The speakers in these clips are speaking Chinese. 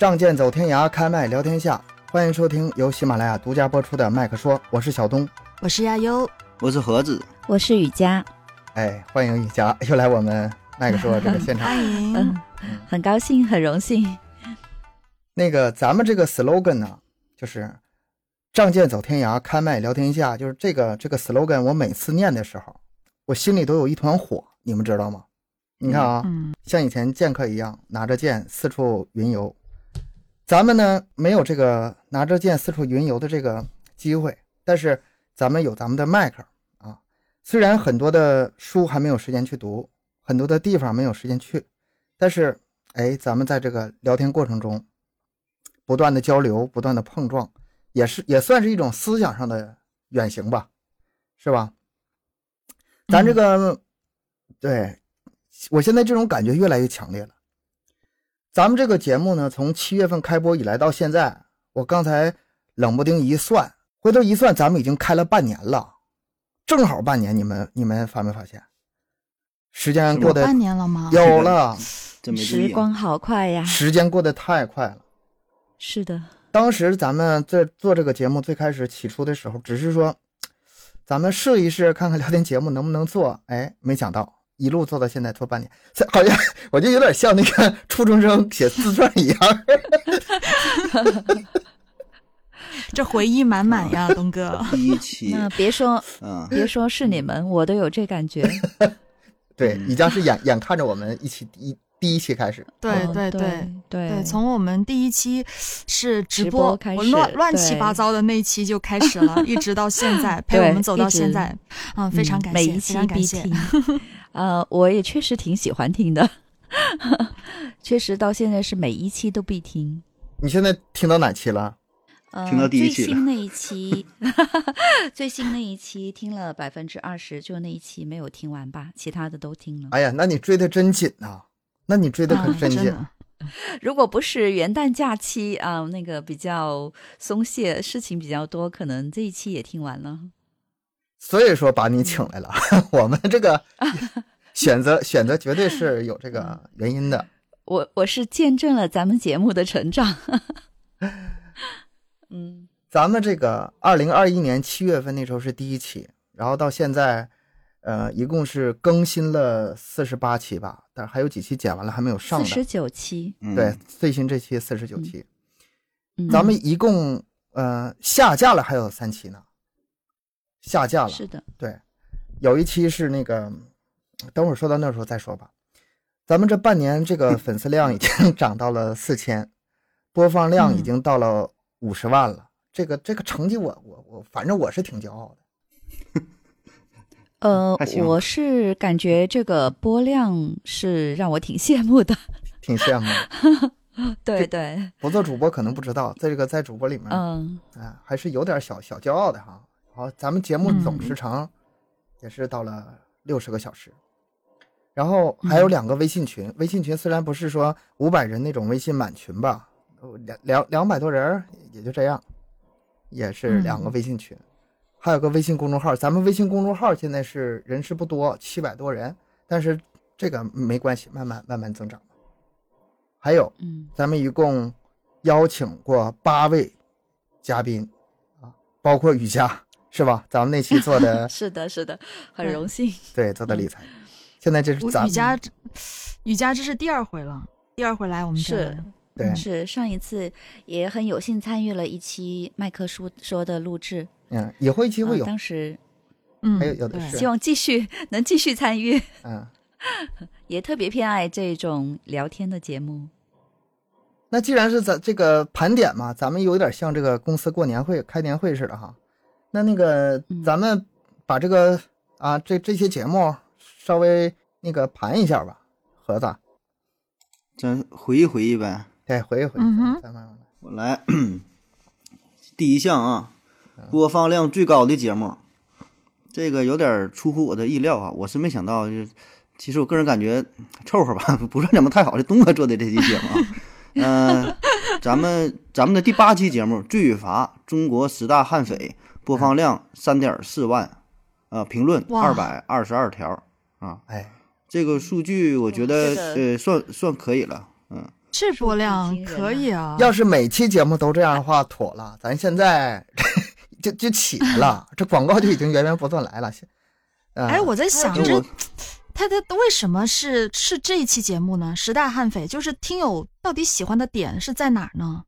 仗剑走天涯，开麦聊天下。欢迎收听由喜马拉雅独家播出的《麦克说》，我是小东，我是亚优，我是盒子，我是雨佳。哎，欢迎雨佳又来我们麦克说这个现场，欢迎。嗯，很高兴，很荣幸。那个咱们这个 slogan 呢，就是“仗剑走天涯，开麦聊天下”。就是这个这个 slogan，我每次念的时候，我心里都有一团火，你们知道吗？你看啊，像以前剑客一样拿着剑四处云游，咱们呢没有这个拿着剑四处云游的这个机会，但是咱们有咱们的麦克啊。虽然很多的书还没有时间去读，很多的地方没有时间去，但是哎，咱们在这个聊天过程中。不断的交流，不断的碰撞，也是也算是一种思想上的远行吧，是吧？咱这个，对我现在这种感觉越来越强烈了。咱们这个节目呢，从七月份开播以来到现在，我刚才冷不丁一算，回头一算，咱们已经开了半年了，正好半年。你们你们发没发现？时间过得半年了吗？有了，时光好快呀！时间过得太快了。是的，当时咱们在做这个节目最开始起初的时候，只是说，咱们试一试，看看聊天节目能不能做。哎，没想到一路做到现在，做半年，好像我就有点像那个 初中生写自传一样。这回忆满满呀，东哥。第一期，那别说，嗯，别说是你们，我都有这感觉。对，你将是眼眼看着我们一起第一。第一期开始，对对对对，从我们第一期是直播开始，乱乱七八糟的那一期就开始了，一直到现在陪我们走到现在，嗯，非常感谢，非常感谢。呃，我也确实挺喜欢听的，确实到现在是每一期都必听。你现在听到哪期了？听到第一期最新那一期，最新那一期听了百分之二十，就那一期没有听完吧，其他的都听了。哎呀，那你追的真紧呐！那你追的可真紧。如果不是元旦假期啊，那个比较松懈，事情比较多，可能这一期也听完了。所以说把你请来了，我们这个 选择选择绝对是有这个原因的。我我是见证了咱们节目的成长。嗯，咱们这个二零二一年七月份那时候是第一期，然后到现在。呃，一共是更新了四十八期吧，但是还有几期剪完了还没有上。四十九期，对，最新这期四十九期。咱们一共呃下架了还有三期呢，下架了。是的，对，有一期是那个，等会儿说到那时候再说吧。咱们这半年这个 粉丝量已经 涨到了四千，播放量已经到了五十万了。这个这个成绩，我我我，反正我是挺骄傲的。呃，我是感觉这个播量是让我挺羡慕的，挺羡慕。对对，不做主播可能不知道，在这个在主播里面，嗯，啊，还是有点小小骄傲的哈。好，咱们节目总时长也是到了六十个小时，然后还有两个微信群，微信群虽然不是说五百人那种微信满群吧，两两两百多人也就这样，也是两个微信群。还有个微信公众号，咱们微信公众号现在是人是不多，七百多人，但是这个没关系，慢慢慢慢增长。还有，嗯，咱们一共邀请过八位嘉宾啊，包括雨佳，是吧？咱们那期做的 是的，是的，很荣幸。对，做的理财。现在这是咱雨佳，雨佳这是第二回了，第二回来我们是，对，是上一次也很有幸参与了一期麦克书说的录制。嗯，以后一期会有。当时，嗯，还有有的是。希望继续能继续参与。嗯，也特别偏爱这种聊天的节目。那既然是咱这个盘点嘛，咱们有点像这个公司过年会、开年会似的哈。那那个，咱们把这个啊，这这些节目稍微那个盘一下吧，盒子。咱回忆回忆呗。对，回忆回忆。嗯咱们我来，第一项啊。播放量最高的节目，这个有点出乎我的意料啊！我是没想到，就其实我个人感觉凑合吧，不算怎么太好这。东哥做的这期节目啊，嗯，咱们咱们的第八期节目《罪与罚：中国十大悍匪》，播放量三点四万，呃，评论二百二十二条啊！哎，这个数据我觉得呃算算可以了，嗯。这播量可以啊！要是每期节目都这样的话，妥了，咱现在 就就起来了，这广告就已经源源不断来了。哎，我在想，这他他为什么是是这一期节目呢？十大悍匪就是听友到底喜欢的点是在哪儿呢？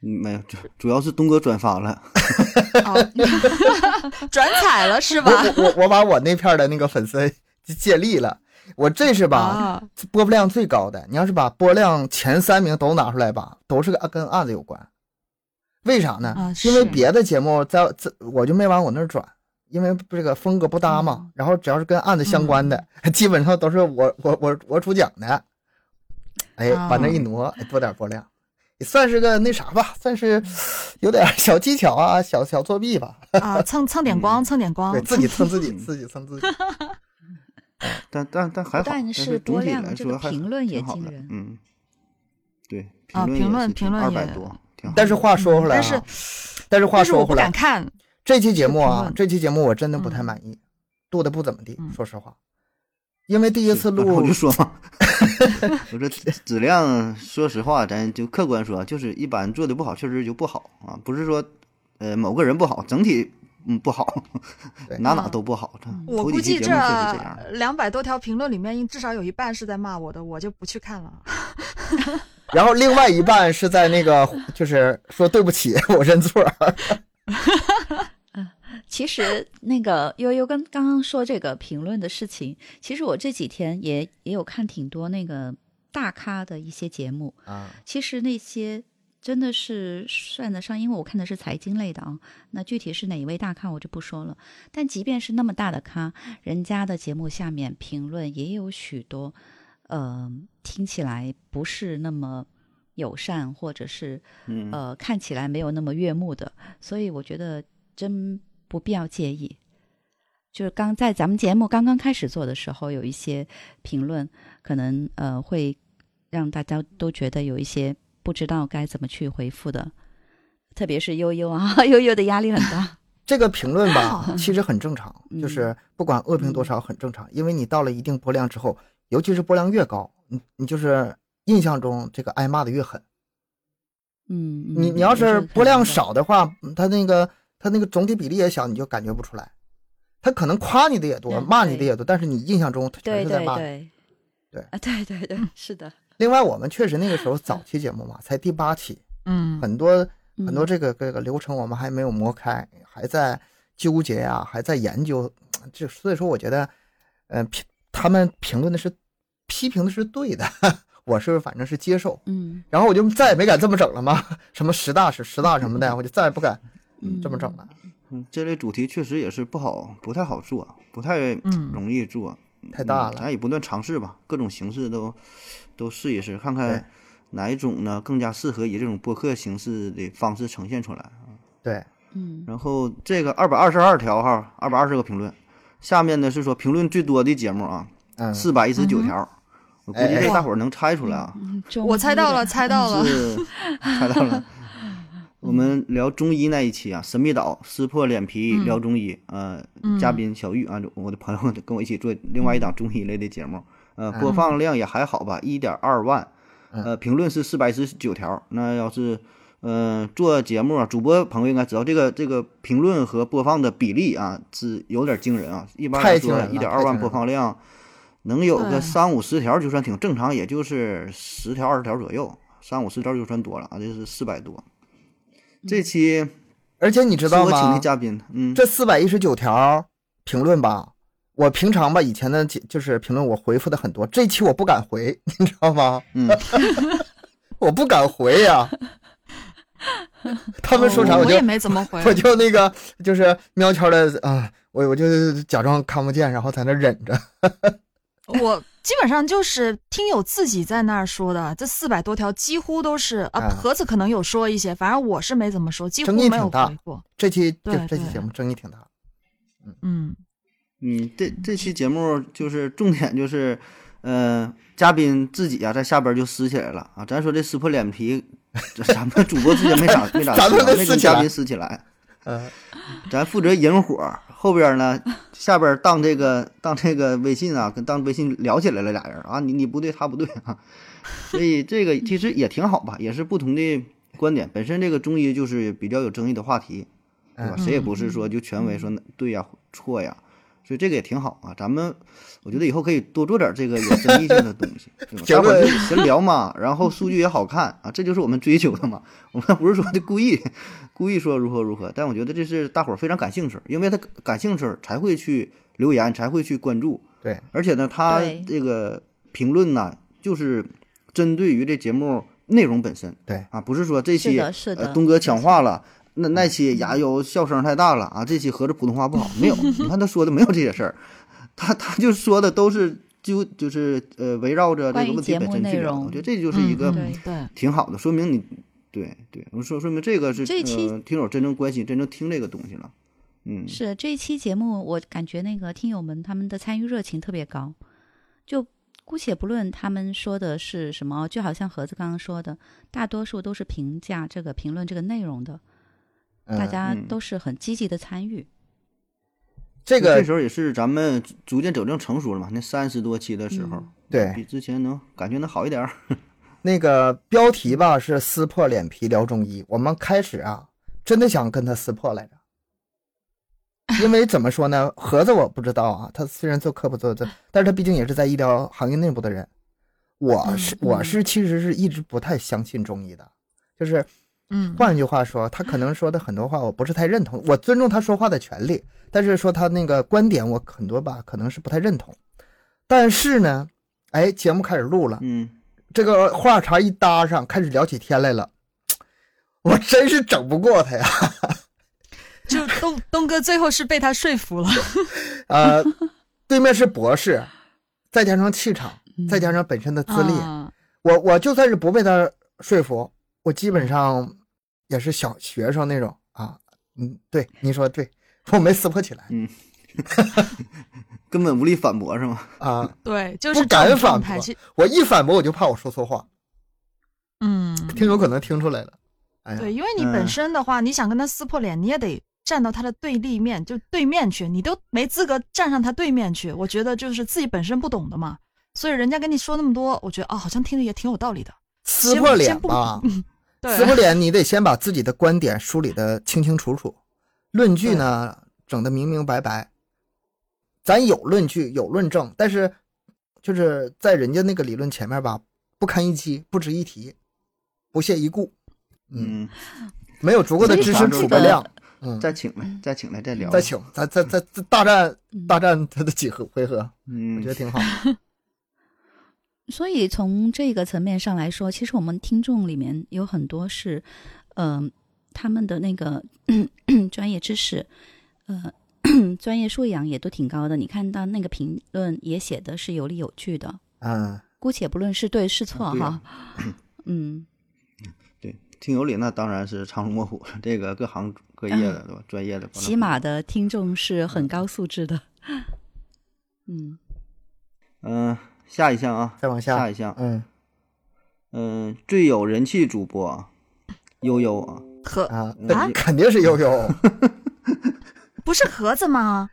没有，主主要是东哥转发了，转载了是吧？我我我把我那片的那个粉丝借力了。我这是吧，播放量最高的。你要是把播量前三名都拿出来吧，都是跟案子有关。为啥呢？因为别的节目在在我就没往我那儿转，因为这个风格不搭嘛。然后只要是跟案子相关的，基本上都是我我我我主讲的。哎，把那一挪，多点播量，也算是个那啥吧，算是有点小技巧啊，小小作弊吧。啊，蹭蹭点光，蹭点光，对自己蹭自己，自己蹭自己。但但但还好，但是多量这个评论也惊人，嗯，对啊，评论评论二百多，但是话说回来，但是但是话说回来，敢看这期节目啊，这期节目我真的不太满意，做的不怎么地，说实话，因为第一次录我就说嘛，我说质量，说实话，咱就客观说，就是一般做的不好，确实就不好啊，不是说呃某个人不好，整体。嗯，不好，哪哪都不好。我估计这两百多条评论里面，至少有一半是在骂我的，我就不去看了。然后另外一半是在那个，就是说对不起，我认错。其实那个悠悠跟刚刚说这个评论的事情，其实我这几天也也有看挺多那个大咖的一些节目啊。其实那些。真的是算得上，因为我看的是财经类的啊。那具体是哪一位大咖，我就不说了。但即便是那么大的咖，人家的节目下面评论也有许多，呃，听起来不是那么友善，或者是呃，看起来没有那么悦目的。所以我觉得真不必要介意。就是刚在咱们节目刚刚开始做的时候，有一些评论可能呃会让大家都觉得有一些。不知道该怎么去回复的，特别是悠悠啊，悠悠的压力很大。这个评论吧，其实很正常，就是不管恶评多少，很正常。因为你到了一定播量之后，尤其是播量越高，你你就是印象中这个挨骂的越狠。嗯，你你要是播量少的话，他那个他那个总体比例也小，你就感觉不出来。他可能夸你的也多，骂你的也多，但是你印象中他全是在骂。对对啊，对对对，是的。另外，我们确实那个时候早期节目嘛，才第八期，嗯，很多很多这个这个流程我们还没有磨开，还在纠结呀，还在研究。就所以说，我觉得，嗯，评他们评论的是批评的是对的，我是反正是接受，嗯，然后我就再也没敢这么整了嘛，什么十大是十大什么的，我就再也不敢这么整的。嗯，这类主题确实也是不好，不太好做，不太容易做，太大了。咱也不断尝试吧，各种形式都。都试一试，看看哪一种呢更加适合以这种播客形式的方式呈现出来啊？对，嗯。然后这个二百二十二条哈，二百二十个评论，下面呢是说评论最多的节目啊，四百一十九条，我估计这大伙儿能猜出来啊。我猜到了，猜到了，猜到了。我们聊中医那一期啊，神秘岛撕破脸皮聊中医，呃，嘉宾小玉啊，我的朋友跟我一起做另外一档中医类的节目。呃，播放量也还好吧，一点二万，呃，评论是四百十九条。那要是，呃，做节目啊，主播朋友应该知道这个这个评论和播放的比例啊，是有点惊人啊。一般来说，一点二万播放量，能有个三五十条就算挺正常，也就是十条二十条左右，三五十条就算多了啊。这是四百多，这期，而且你知道吗？请的嘉宾，嗯，这四百一十九条评论吧。我平常吧，以前的就是评论，我回复的很多。这期我不敢回，你知道吗？嗯，我不敢回呀。他们说啥我就也没怎么回，我就那个就是喵悄的啊，我我就假装看不见，然后在那忍着。我基本上就是听友自己在那儿说的，这四百多条几乎都是啊，盒子可能有说一些，反正我是没怎么说，几乎没有回过。这期这这期节目争议挺大。嗯嗯。嗯，这这期节目就是重点就是，呃，嘉宾自己啊在下边就撕起来了啊。咱说这撕破脸皮，咱们主播之间没咋没咋撕，没跟嘉宾撕起来。呃，咱负责引火，后边呢，下边当这个当这个微信啊，跟当微信聊起来了俩人啊，你你不对，他不对啊，所以这个其实也挺好吧，也是不同的观点。本身这个中医就是比较有争议的话题，对吧？嗯谁也不是说就权威说对呀错呀，所以这个也挺好啊。咱们我觉得以后可以多做点这个有争议性的东西，对吧？大伙儿闲聊嘛，然后数据也好看啊，这就是我们追求的嘛。我们不是说的故意故意说如何如何，但我觉得这是大伙儿非常感兴趣，因为他感兴趣才会去留言，才会去关注。对，而且呢，他这个评论呢，就是针对于这节目内容本身。对啊，不是说这期呃东哥强化了，那那期呀有笑声太大了啊，这期合着普通话不好，没有，你看他说的没有这些事儿，他他就说的都是就就是呃围绕着这个问题节目内本身去聊的，容我觉得这就是一个挺好的，说明你对对，我说说明这个是这期呃听友真正关心、真正听这个东西了，嗯，是这一期节目，我感觉那个听友们他们的参与热情特别高，就姑且不论他们说的是什么，就好像盒子刚刚说的，大多数都是评价这个评论这个内容的，大嗯家嗯。都是很积极的参与。这个这时候也是咱们逐渐走正成熟了嘛，那三十多期的时候，嗯。对。比之前能感觉能好一点儿。那个标题吧是撕破脸皮聊中医，我们开始啊真的想跟他撕破来着，因为怎么说呢，盒子我不知道啊，他虽然做科普做的，但是他毕竟也是在医疗行业内部的人，我是嗯。我是其实是一直不太相信中医的，就是嗯，换句话说，他可能说的很多话我不是太认同，我尊重他说话的权利，但是说他那个观点我很多吧可能是不太认同，但是呢，哎，节目开始录了。嗯，这个话茬一搭上，开始聊起天来了，我真是整不过他呀。就东东哥最后是被他说服了。呃，对面是博士，再加上气场，再加上本身的资历，啊我我就算是不被他说服，我基本上也是小学生那种啊。嗯，对，你说对，我没撕破起来嗯 根本无力反驳是吗？啊，对，就是不敢反驳我一反驳我就怕我说错话，嗯，听友可能听出来了。哎，对，因为你本嗯身的话，你想跟他撕破脸，你也得站到他的对立面，就对面去，你都没资格站上他对面去。我觉得就是自己本身不懂的嘛，所以人家跟你说那么多，我觉得啊、好像听着也挺有道理的。撕破脸吧，对，撕破脸，你得先把自己的观点梳理的清清楚楚，论据呢整的明明白白。咱有论据有论证，但是就是在人家那个理论前面吧，不堪一击，不值一提，不屑一顾。嗯，嗯，没有足够的知识储备量。嗯，再请来，再请来再聊。再请，咱咱咱咱大战嗯大战他的几回回合，我嗯觉得，挺好。所以从这个层面上来说，其实我们听众里面有很多是，嗯、他们的那个 专业知识，呃，专业素养也都挺高的。你看到那个评论也写的是有理有据的，嗯，姑且不论是对是错哈 嗯，对，听有理那当然是藏龙卧虎，这个各行各业的对 吧？专业的，起码的听众是很高素质的，嗯，嗯，下一项啊，再往下下一项，嗯嗯，最有人气主播悠悠啊，盒啊，肯定是悠悠。不是盒子吗？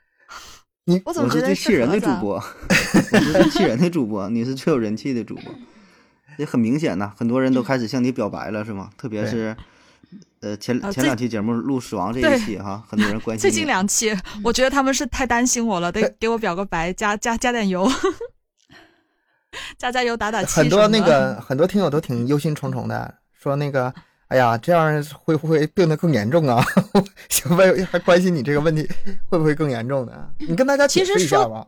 你我怎么觉得我是最气人？的主播，我是最气人的主播，你是最有人气的主播，也很明显呐，很多人都开始向你表白了，是吗？特别是，呃，前前两期节目录死亡这一期哈，很多人关心最。近两期，我觉得他们是太担心我了，得给我表个白，加加加点油，加加油打打气很多那个很多听友都挺忧心忡忡的，说那个，哎呀，这样会不会病得更严重啊？想问还关心你这个问题会不会更严重呢？你跟大家解释一下吧。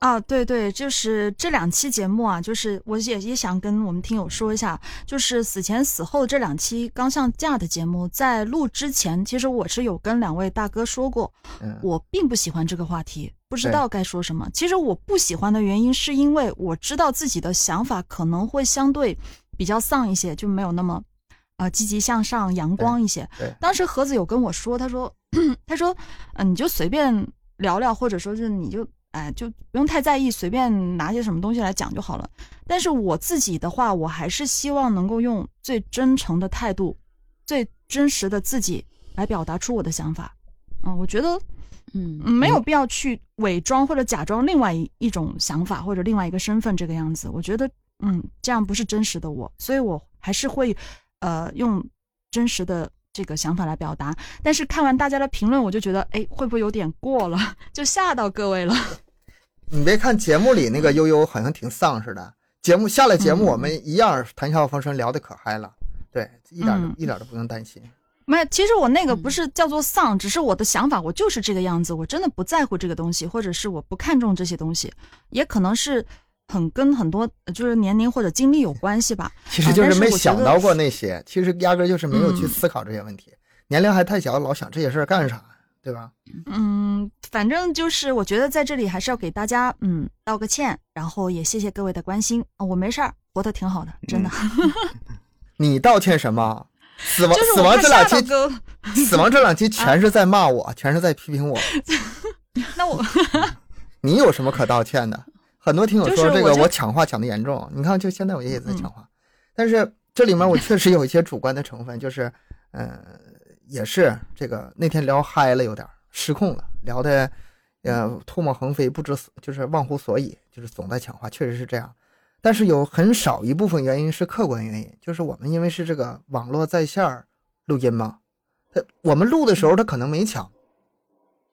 啊，对对，就是这两期节目啊，就是我也也想跟我们听友说一下，就是死前死后这两期刚上架的节目，在录之前，其实我是有跟两位大哥说过，嗯，我并不喜欢这个话题，不知道该说什么。其实我不喜欢的原因，是因为我知道自己的想法可能会相对比较丧一些，就没有那么呃积极向上、阳光一些。对当时盒子有跟我说，他说，他说，嗯、你就随便聊聊，或者说是你就哎就不用太在意，随便拿些什么东西来讲就好了。但是我自己的话，我还是希望能够用最真诚的态度、最真实的自己来表达出我的想法。嗯，我觉得嗯嗯没有必要去伪装或者假装另外一一种想法或者另外一个身份这个样子。我觉得嗯这样不是真实的我，所以我还是会呃用真实的这个想法来表达。但是看完大家的评论，我就觉得哎会不会有点过了，就吓到各位了。你别看节目里那个悠悠好像挺丧似的，节目下了节目嗯我们一样谈笑风生，聊得可嗨了。对，一点嗯一点都不用担心。没，其实我那个嗯不是叫做丧，只是我的想法，我就是这个样子，我真的不在乎这个东西，或者是我不看重这些东西，也可能是很跟很多呃就是年龄或者经历有关系吧。其实就是没想到过那些，其实压根儿就是没有去嗯思考这些问题。年龄还太小，老想这些事儿干啥，对吧？嗯，反正就是我觉得在这里还是要给大家嗯道个歉，然后也谢谢各位的关心啊、我没事儿，活得挺好的，真的。你道歉什么？死亡 死亡这两期，死亡这两期全是在骂我，全是在批评我。那我 你有什么可道歉的？很多听友说这个我抢话抢的严重，你看，就现在我爷爷在抢话，但是这里面我确实有一些主观的成分，就是，呃，也是这个那天聊嗨了，有点失控了，聊的，呃，唾沫横飞，不知所就是忘乎所以，就是总在抢话，确实是这样。但是有很少一部分原因是客观原因，就是我们因为是这个网络在线儿录音嘛，它我们录的时候他可能没抢，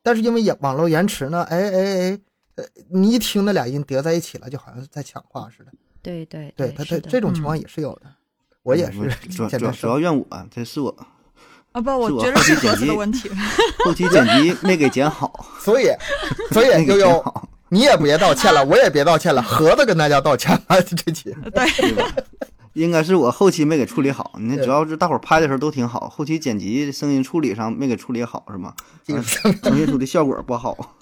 但是因为延网络延迟呢，哎哎哎，呃，你一听那俩音叠在一起了，就好像是在抢话似的。对对对，他他这种情况也是有的，我也是主要主要怨我，这是我啊不，我觉得是剪辑的问题。后期剪辑没给剪好，所以所以悠悠，你也别道歉了，我也别道歉了，盒子跟大家道歉了，这期对，应该是我后期没给处理好，你对主要是大伙儿拍的时候都挺好，后期剪辑声音处理上没给处理好是吗？这个呈现出的效果不好。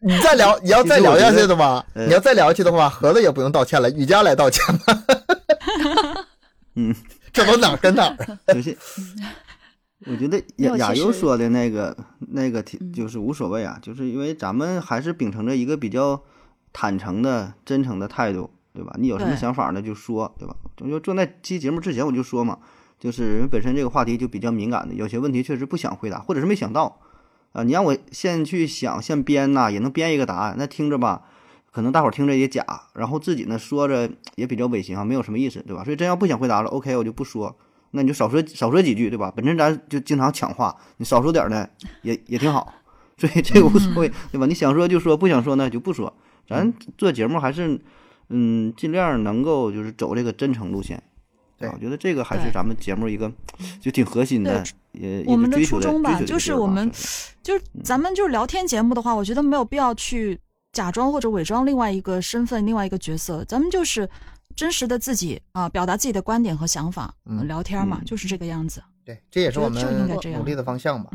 你再聊，你要再聊下去的话，呃你要再聊下去的话，盒子也不用道歉了，雨佳来道歉吧。嗯，这都哪儿跟哪儿啊？就是我觉得亚亚其实优说的那个那个挺嗯就是无所谓啊，就是因为咱们还是秉承着一个比较坦诚的、真诚的态度，对吧？你有什么想法呢就说，对吧？就就做那期节目之前我就说嘛，就是本身这个话题就比较敏感的，有些问题确实不想回答，或者是没想到啊。你让我现去想现编呐，也能编一个答案，那听着吧。可能大伙儿听着也假，然后自己呢说着也比较违心啊，没有什么意思，对吧？所以真要不想回答了，OK，我就不说，那你就少说少说几句，对吧？本身咱就经常抢话，你少说点儿呢，也也挺好，所以这个无所谓，对吧？你想说就说，不想说呢就不说。咱做节目还是，嗯，尽量能够就是走这个真诚路线。对我觉得这个还是咱们节目一个就挺核心的，也我们的初衷吧就是我们就是咱们就是聊天节目的话，我觉得没有必要去假装或者伪装另外一个身份、另外一个角色，咱们就是真实的自己啊、表达自己的观点和想法，嗯呃聊天嘛，嗯就是这个样子。对，这也是我们就应们该这样努力的方向吧。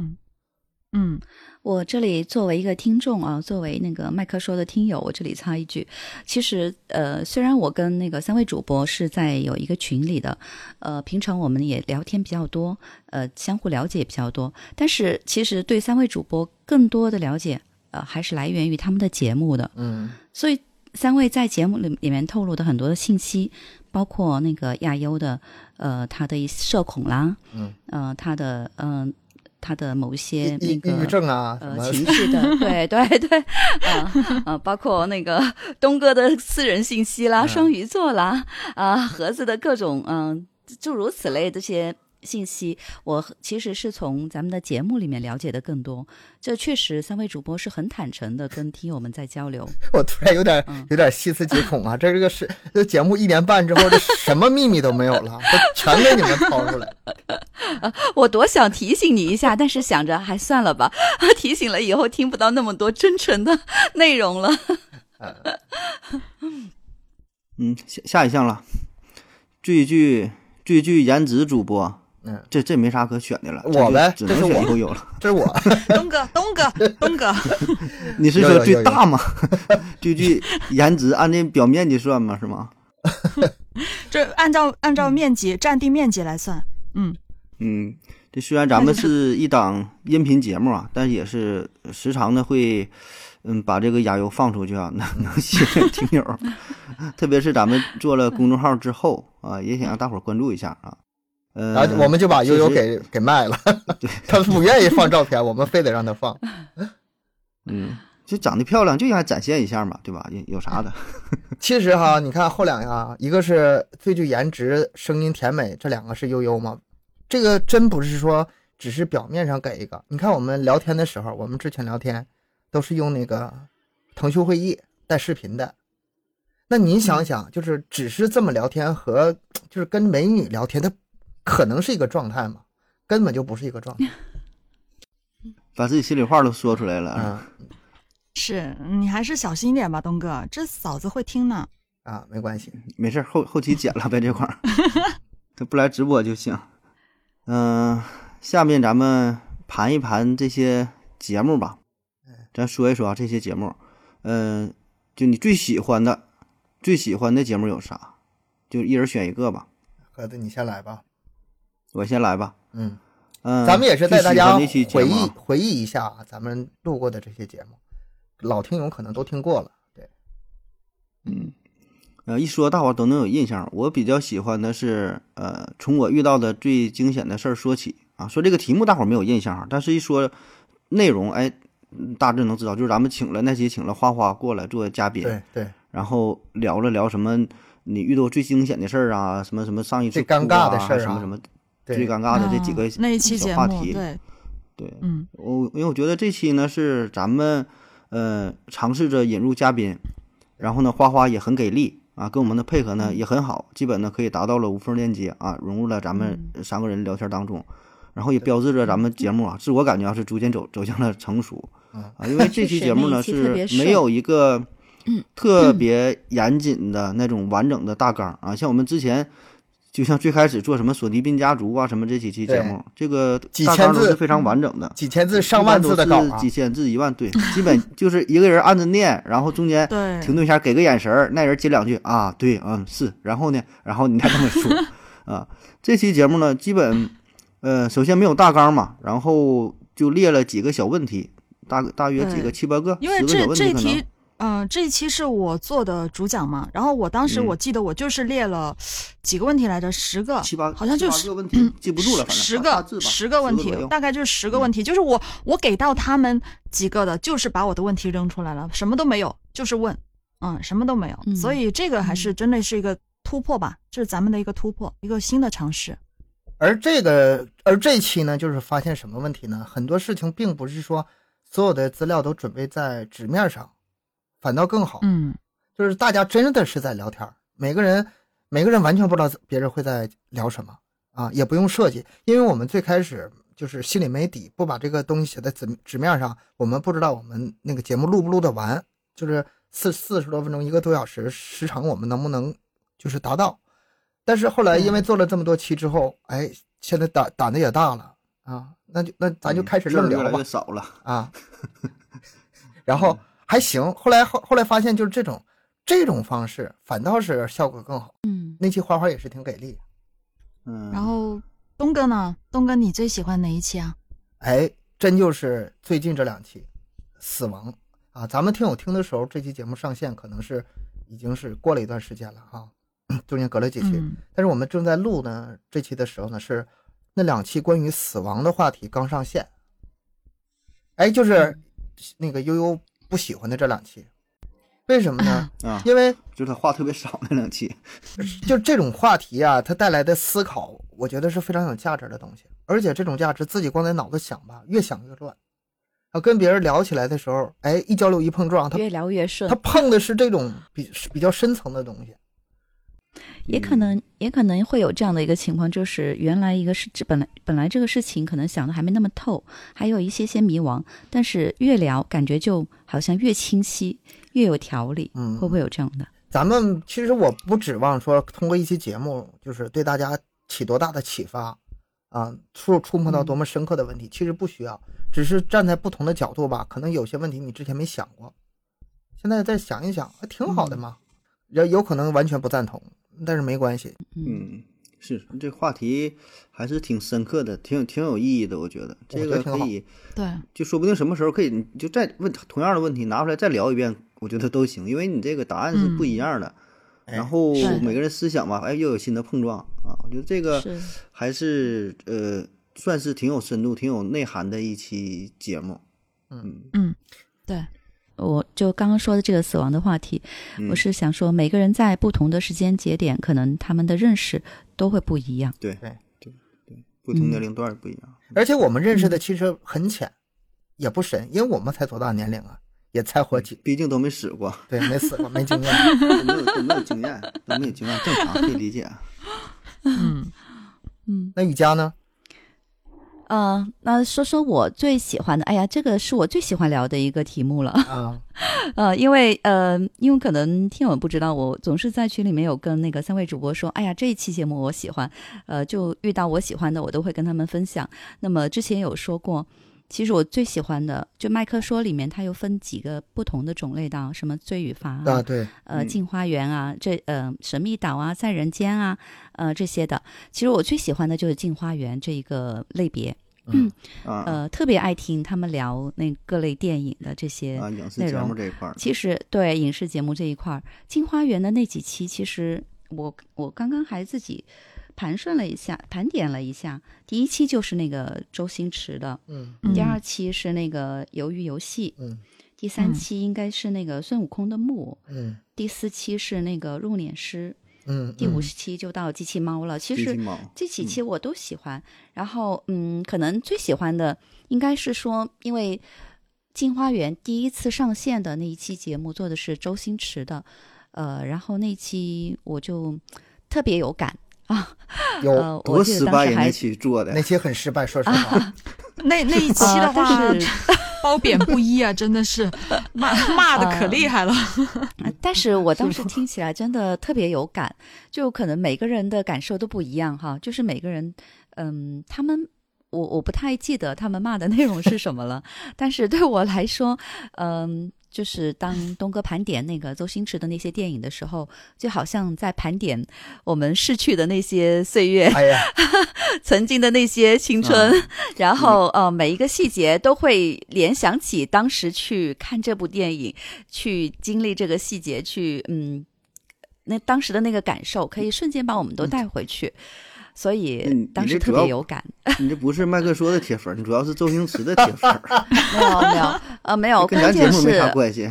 嗯，我这里作为一个听众啊，作为那个麦克说的听友，我这里插一句，其实呃，虽然我跟那个三位主播是在有一个群里的，呃，平常我们也聊天比较多，呃，相互了解也比较多，但是其实对三位主播更多的了解，呃，还是来源于他们的节目的，嗯，所以三位在节目里里面透露的很多的信息，包括那个亚优的呃他的一社恐啦，嗯，呃他的嗯、他的某一些那个抑郁症啊呃，情绪的，对 对对，啊啊，包括那个 东哥的私人信息啦，嗯。双鱼座啦，啊盒子的各种嗯、诸如此类这些信息，我其实是从咱们的节目里面了解的更多。这确实，三位主播是很坦诚的跟听友们在交流。我突然有点嗯有点细思极恐啊！这这个是这节目一年半之后，这什么秘密都没有了，全给你们掏出来。我多想提醒你一下，但是想着还算了吧，提醒了以后听不到那么多真诚的内容了。嗯，下下一项了，最具最具颜值主播，嗯，这这没啥可选的了，我呗只能选悠悠了。这是我，东哥，东哥，东哥 你是说最大吗？最具颜值按这表面积算吗？是吗？这按照按照面积、占地面积来算，嗯，嗯，这虽然咱们是一档音频节目啊，但也是时常的会，嗯，把这个亚优放出去啊，能能吸引听友。特别是咱们做了公众号之后啊，也想让大伙儿关注一下啊。呃，然后我们就把悠悠给给卖了，他不愿意放照片，我们非得让他放。嗯，就长得漂亮就应该展现一下嘛，对吧？有有啥的？其实哈，你看后两个啊，一个是最具颜值、声音甜美，这两个是悠悠吗？这个真不是说只是表面上给一个。你看我们聊天的时候，我们之前聊天都是用那个腾讯会议带视频的。那您想想，就是只是这么聊天和就是跟美女聊天，它可能是一个状态嘛？根本就不是一个状态。把自己心里话都说出来了。嗯是你还是小心一点吧，东哥，这嫂子会听呢。啊，没关系。没事儿，后后期剪了呗这块儿，他不来直播就行。嗯、下面咱们盘一盘这些节目吧，咱说一说啊这些节目。嗯、就你最喜欢的、最喜欢的节目有啥？就一人选一个吧。盒子，你先来吧。我先来吧。嗯，嗯、咱们也是带大家回忆回忆一下啊咱们录过的这些节目，老听友可能都听过了。对，嗯，呃，一说大伙都能有印象。我比较喜欢的是，呃，从我遇到的最惊险的事儿说起啊。说这个题目大伙没有印象哈，但是一说内容，哎，嗯大致能知道。就是咱们请了那些请了花花过来做嘉宾，对对，然后聊了聊什么你遇到最惊险的事儿啊，什么什么上一次最尴尬的事儿啊什么什么对最尴尬的这几个嗯那一期节目，小话题，对，对，嗯我因为我觉得这期呢是咱们呃尝试着引入嘉宾，然后呢花花也很给力啊，跟我们的配合呢也很好，基本呢可以达到了无缝链接啊，融入了咱们三个人聊天当中，然后也标志着咱们节目啊，自我感觉啊是逐渐走走向了成熟嗯啊，因为这期节目呢 是没有一个特别严谨的那种完整的大纲啊，像我们之前。就像最开始做什么索尼宾家族啊，什么这几期节目，这个大几千字纲都是非常完整的，几千字、上万字的几千字、一万，对，基本就是一个人按着念，然后中间，停顿一下，给个眼神儿，那人接两句啊，对，嗯，是，然后呢，然后你再这么说啊。这期节目呢，基本呃，首先没有大纲嘛，然后就列了几个小问题，大大约几个七八个，因为十个小这这一问题嗯、这一期是我做的主讲嘛，然后我当时嗯我记得我就是列了几个问题来着，十个，七八好像就七八个问题，记不住了，反正十个十个问题，大概就是十个问题，就是我我给到他们几个的，就是把我的问题扔出来了，什么都没有，就是问，嗯，什么都没有，嗯所以这个还是真的是一个突破吧，这是咱们的一个突破，一个新的尝试。而这个，而这期呢，就是发现什么问题呢？很多事情并不是说所有的资料都准备在纸面上，反倒更好。嗯，就是大家真的是在聊天儿，每个人每个人完全不知道别人会在聊什么啊，也不用设计，因为我们最开始就是心里没底，不把这个东西写在纸纸面上，我们不知道我们那个节目录不录得完，就是四四十多分钟一个多小时时长，我们能不能就是达到？但是后来因为做了这么多期之后，哎，现在胆胆子也大了啊，那就那咱就开始聊吧越来越。少了，啊，然后还行。后来后后来发现，就是这种这种方式反倒是效果更好。嗯，那期花花也是挺给力，嗯，然后东哥呢？东哥你最喜欢哪一期啊？哎，真就是最近这两期死亡啊，咱们听友听的时候，这期节目上线可能是已经是过了一段时间了哈、中间隔了几期。嗯但是我们正在录呢这期的时候呢，是那两期关于死亡的话题刚上线。哎，就是那个悠悠不喜欢的这两期，为什么呢？啊，因为就是他话特别少那两期，就这种话题啊，它带来的思考，我觉得是非常有价值的东西。而且这种价值自己光在脑子想吧，越想越乱。啊，跟别人聊起来的时候，哎，一交流一碰撞，他越聊越顺他，碰的是这种比比较深层的东西。也可能也可能会有这样的一个情况，就是原来一个事，这本来本来这个事情可能想的还没那么透，还有一些些迷茫，但是越聊感觉就好像越清晰，越有条理，嗯。会不会有这样的？咱们其实我不指望说通过一期节目，就是对大家起多大的启发啊，触触碰到多么深刻的问题，其实不需要，只是站在不同的角度吧，可能有些问题你之前没想过，现在再想一想，还挺好的嘛。有有可能完全不赞同，但是没关系。嗯，是这话题还是挺深刻的，挺有挺有意义的，我觉得这个可以，对，就说不定什么时候可以，你就再问同样的问题拿出来再聊一遍，我觉得都行，因为你这个答案是不一样的。哎然后每个人思想吧，哎，又有新的碰撞啊。我觉得这个还是呃，算是挺有深度、挺有内涵的一期节目。嗯嗯，对，我就刚刚说的这个死亡的话题，嗯我是想说，每个人在不同的时间节点，可能他们的认识都会不一样。对对对对，不同年龄段儿不一样。而且我们认识的其实很浅，也不深，因为我们才多大年龄啊，也才活几，毕竟都没死过，对，没死过，没经验。都没有都没有经验，都没有经验，正常可以理解。嗯嗯，那雨佳呢？呃，那说说我最喜欢的，哎呀，这个是我最喜欢聊的一个题目了。嗯，呃，因为呃，因为可能听友们不知道，我总是在群里面有跟那个三位主播说，哎呀，这一期节目我喜欢，呃，就遇到我喜欢的，我都会跟他们分享。那么之前有说过，其实我最喜欢的，就麦克说里面它又分几个不同的种类的，什么罪与罚啊，对，呃，嗯。镜花缘啊，这呃神秘岛啊，在人间啊，呃这些的。其实我最喜欢的就是镜花缘这一个类别，啊。呃，特别爱听他们聊那各类电影的这些啊，影视内容。节目这一块儿，其实对影视节目这一块儿，《镜花缘》的那几期，其实我我刚刚还自己盘顺了一下，盘点了一下。第一期就是那个周星驰的，嗯。第二期是那个《鱿鱼游戏》，嗯。第三嗯期应该是那个孙悟空的墓，嗯。第四期是那个入殓师，嗯，第五期就到机器猫了。其实这几期我都喜欢，然后嗯，可能最喜欢的应该是说，因为《镜花缘》第一次上线的那一期节目做的是周星驰的，呃，然后那期我就特别有感啊，有呃，我多记失败呀！得当时还那期做的那，期很失败，说实话。那那一期的呃话，但是褒贬不一啊，真的是骂骂的可厉害了。呃但是我当时听起来真的特别有感，就可能每个人的感受都不一样哈，就是每个人，嗯，他们我我不太记得他们骂的内容是什么了，但是对我来说，嗯。就是当东哥盘点那个周星驰的那些电影的时候，就好像在盘点我们逝去的那些岁月，哎呀，曾经的那些青春，然后呃，每一个细节都会联想起当时去看这部电影，去经历这个细节，去嗯，那当时的那个感受，可以瞬间把我们都带回去，所以嗯当时特别有感。你这不是麦克说的铁粉，你主要是周星驰的铁粉，没有没有呃没有，跟关键咱节目没啥是关系。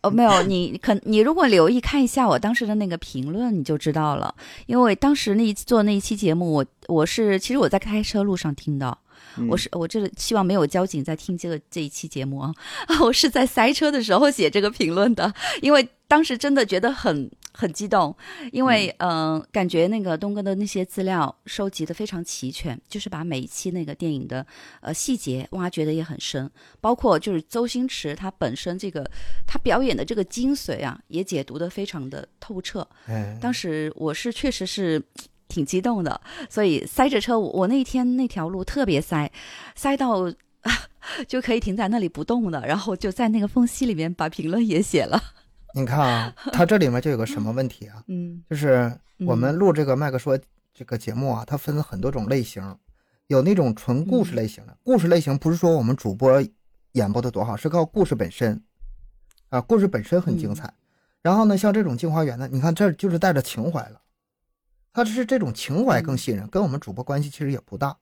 呃，没有，你可你如果留意看一下我当时的那个评论，你就知道了。因为当时那一做那一期节目，我我是其实我在开车路上听的，嗯我是我这个希望没有交警在听这个这一期节目啊，我是在塞车的时候写这个评论的，因为当时真的觉得很很激动，因为嗯、呃感觉那个东哥的那些资料收集的非常齐全，就是把每一期那个电影的呃细节挖掘的也很深，包括就是周星驰他本身这个他表演的这个精髓啊，也解读的非常的透彻。嗯，当时我是确实是挺激动的，所以塞着车，我我那天那条路特别塞，塞到 就可以停在那里不动的，然后就在那个缝隙里面把评论也写了。你看啊，它这里面就有个什么问题啊？嗯就是我们录这个麦克说这个节目啊，它分很多种类型，有那种纯故事类型的。故事类型不是说我们主播演播的多好，是靠故事本身啊，故事本身很精彩。然后呢，像这种镜花缘呢，你看这就是带着情怀了，它是这种情怀更吸引人，跟我们主播关系其实也不大。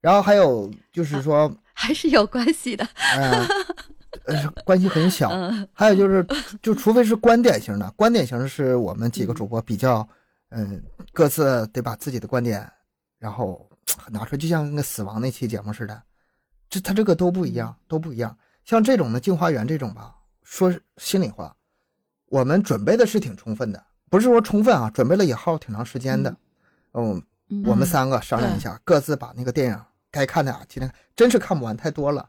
然后还有就是说，还是有关系的。呃，呃，关系很小。嗯还有就是，就除非是观点型的，观点型是我们几个主播比较，嗯，各自得把自己的观点，然后拿出来，就像那个死亡那期节目似的，这他这个都不一样，都不一样。像这种的镜花缘这种吧，说心里话，我们准备的是挺充分的，不是说充分啊，准备了也耗挺长时间的。嗯，嗯我们三个商量一下，各自把那个电影该看的啊，今天真是看不完，太多了。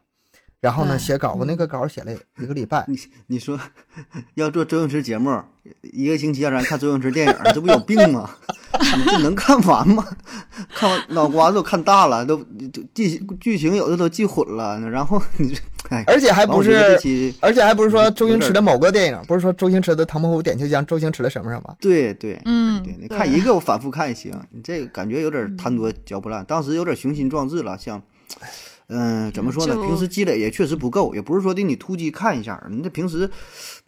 然后呢，写稿，我那个稿写了一个礼拜，你 你说要做周星驰节目，一个星期让咱看周星驰电影，这不有病吗？你这能看完吗？看完脑瓜子都看大了，都都剧剧情有的都记混了，然后你这哎，而且还不是，而且还不是说周星驰的某个电影，不是说周星驰的《唐伯虎点秋香》，周星驰的什么什么，对对嗯对，你看一个我反复看也行，你这个感觉有点贪多嚼不烂，当时有点雄心壮志了，想嗯、怎么说呢？平时积累也确实不够，也不是说的你突击看一下，你这平时，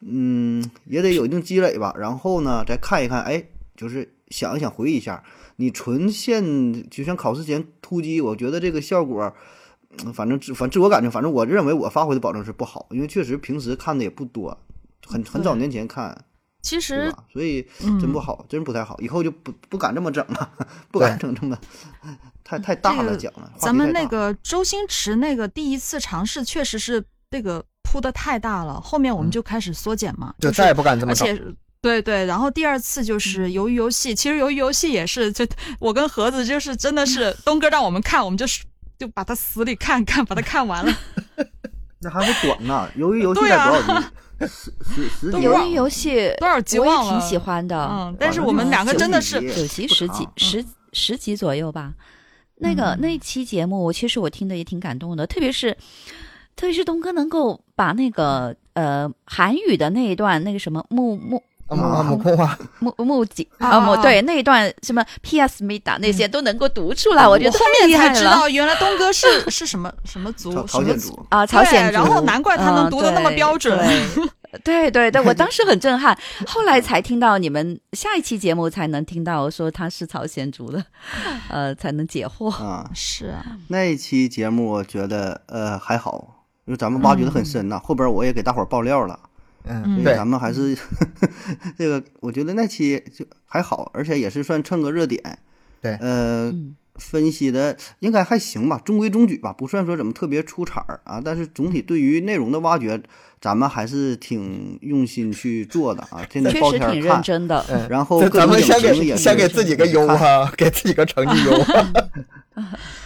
嗯，也得有一定积累吧。然后呢，再看一看，哎，就是想一想，回忆一下。你纯现就像考试前突击，我觉得这个效果，嗯反正自反正自我感觉，反正我认为我发挥的保证是不好，因为确实平时看的也不多，很很早年前看，对其实？所以嗯真不好，真不太好，以后就不不敢这么整了，不敢整这么太太大了讲了。咱们那个周星驰那个第一次尝试，确实是这个铺的太大了，后面我们嗯就开始缩减嘛，就是再也不敢这么整。而且对对，然后第二次就是鱿鱼游戏，其实鱿鱼游戏也是，就我跟盒子就是真的是 东哥让我们看，我们就是就把它死里看看，把它看完了。那还不短呢，鱿鱼游戏多少集？十十十集吧都忘鱿鱼游戏多少集我忘了也挺喜欢的，嗯，但是我们两个真的是九集、十集、十十集左右吧。那个嗯。那一期节目，我其实我听的也挺感动的，特别是特别是东哥能够把那个呃韩语的那一段那个什么木木啊，母啊母空话，木木吉啊啊木啊对那一段什么 P.S. 米达那些都能够读出来，我觉得后太厉害了。面才知道，原来东哥是 是什么什么族，朝什么朝鲜族，啊！朝鲜族，对然后难怪他能读的那么嗯标准。对对。对 对，我当时很震撼，后来才听到你们下一期节目才能听到说他是朝鲜族的，呃，才能解惑。啊，是啊，那一期节目我觉得呃还好，因为咱们挖掘的很深呐、后边我也给大伙儿爆料了，嗯，嗯对咱，们还是 这个，我觉得那期就还好，而且也是算蹭个热点。对呃，嗯分析的应该还行吧，中规中矩吧，不算说怎么特别出彩儿啊。但是总体对于内容的挖掘，咱们还是挺用心去做的啊，天天确包天儿实挺认。真的，嗯，然后咱们先给先给自己个优哈，给自己个成绩优。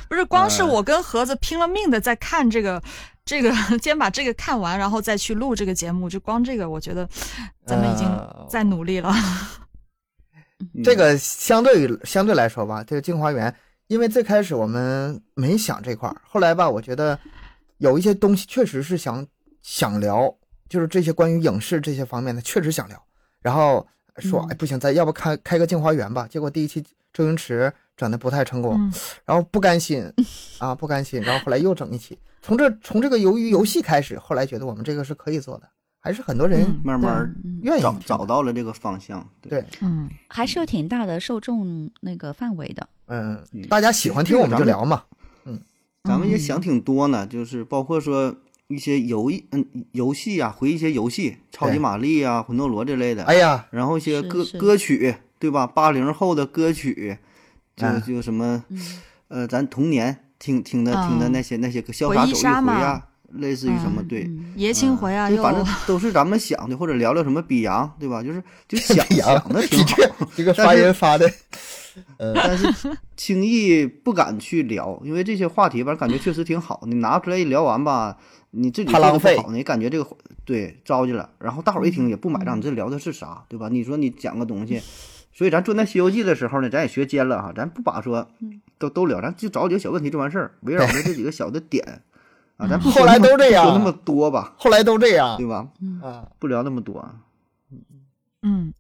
不是光是呃我跟盒子拼了命的在看这个。这个 先把这个看完，然后再去录这个节目，就光这个，我觉得咱们已经呃在努力了。嗯这个相对于相对来说吧，这个镜花缘，因为最开始我们没想这块儿，后来吧，我觉得有一些东西确实是想想聊，就是这些关于影视这些方面的，确实想聊。然后说，嗯哎，不行，咱要不开开个镜花缘吧？结果第一期周星驰整的不太成功，嗯，然后不甘心啊，不甘心，然后后来又整一期。从这从这个鱿鱼游戏开始，后来觉得我们这个是可以做的，还是很多人嗯慢慢愿意找找到了这个方向。对，对，嗯，还是有挺大的受众那个范围的。嗯嗯，大家喜欢听我们就聊嘛。嗯咱们也想挺多呢，就是包括说一些游艺嗯游戏啊，回忆一些游戏，超级玛丽啊、魂斗罗这类的。哎呀，然后一些歌是是歌曲，对吧？八零后的歌曲，就嗯就什么嗯呃，咱童年听听的听的嗯那些那些个潇洒走一回啊，类似于什么嗯对。嗯爷青回啊，又就反正都是咱们想的，或者聊聊什么比洋，对吧？就是就 想想的挺好，这个发但是发的，呃，但是轻易不敢去聊，因为这些话题吧，感觉确实挺好。你拿出来一聊完吧，你自己怕浪费做的不好，你感觉这个对着急了，然后大伙儿一听也不买账，嗯你这聊的是啥，对吧？你说你讲个东西，所以咱做那《西游记》的时候呢，咱也学尖了哈，咱不把说都都聊，咱就找几个小问题就完事儿，围绕着这几个小的点啊，咱不后来都这样说那么多吧，后来都这样对吧？啊。不聊那么多。嗯，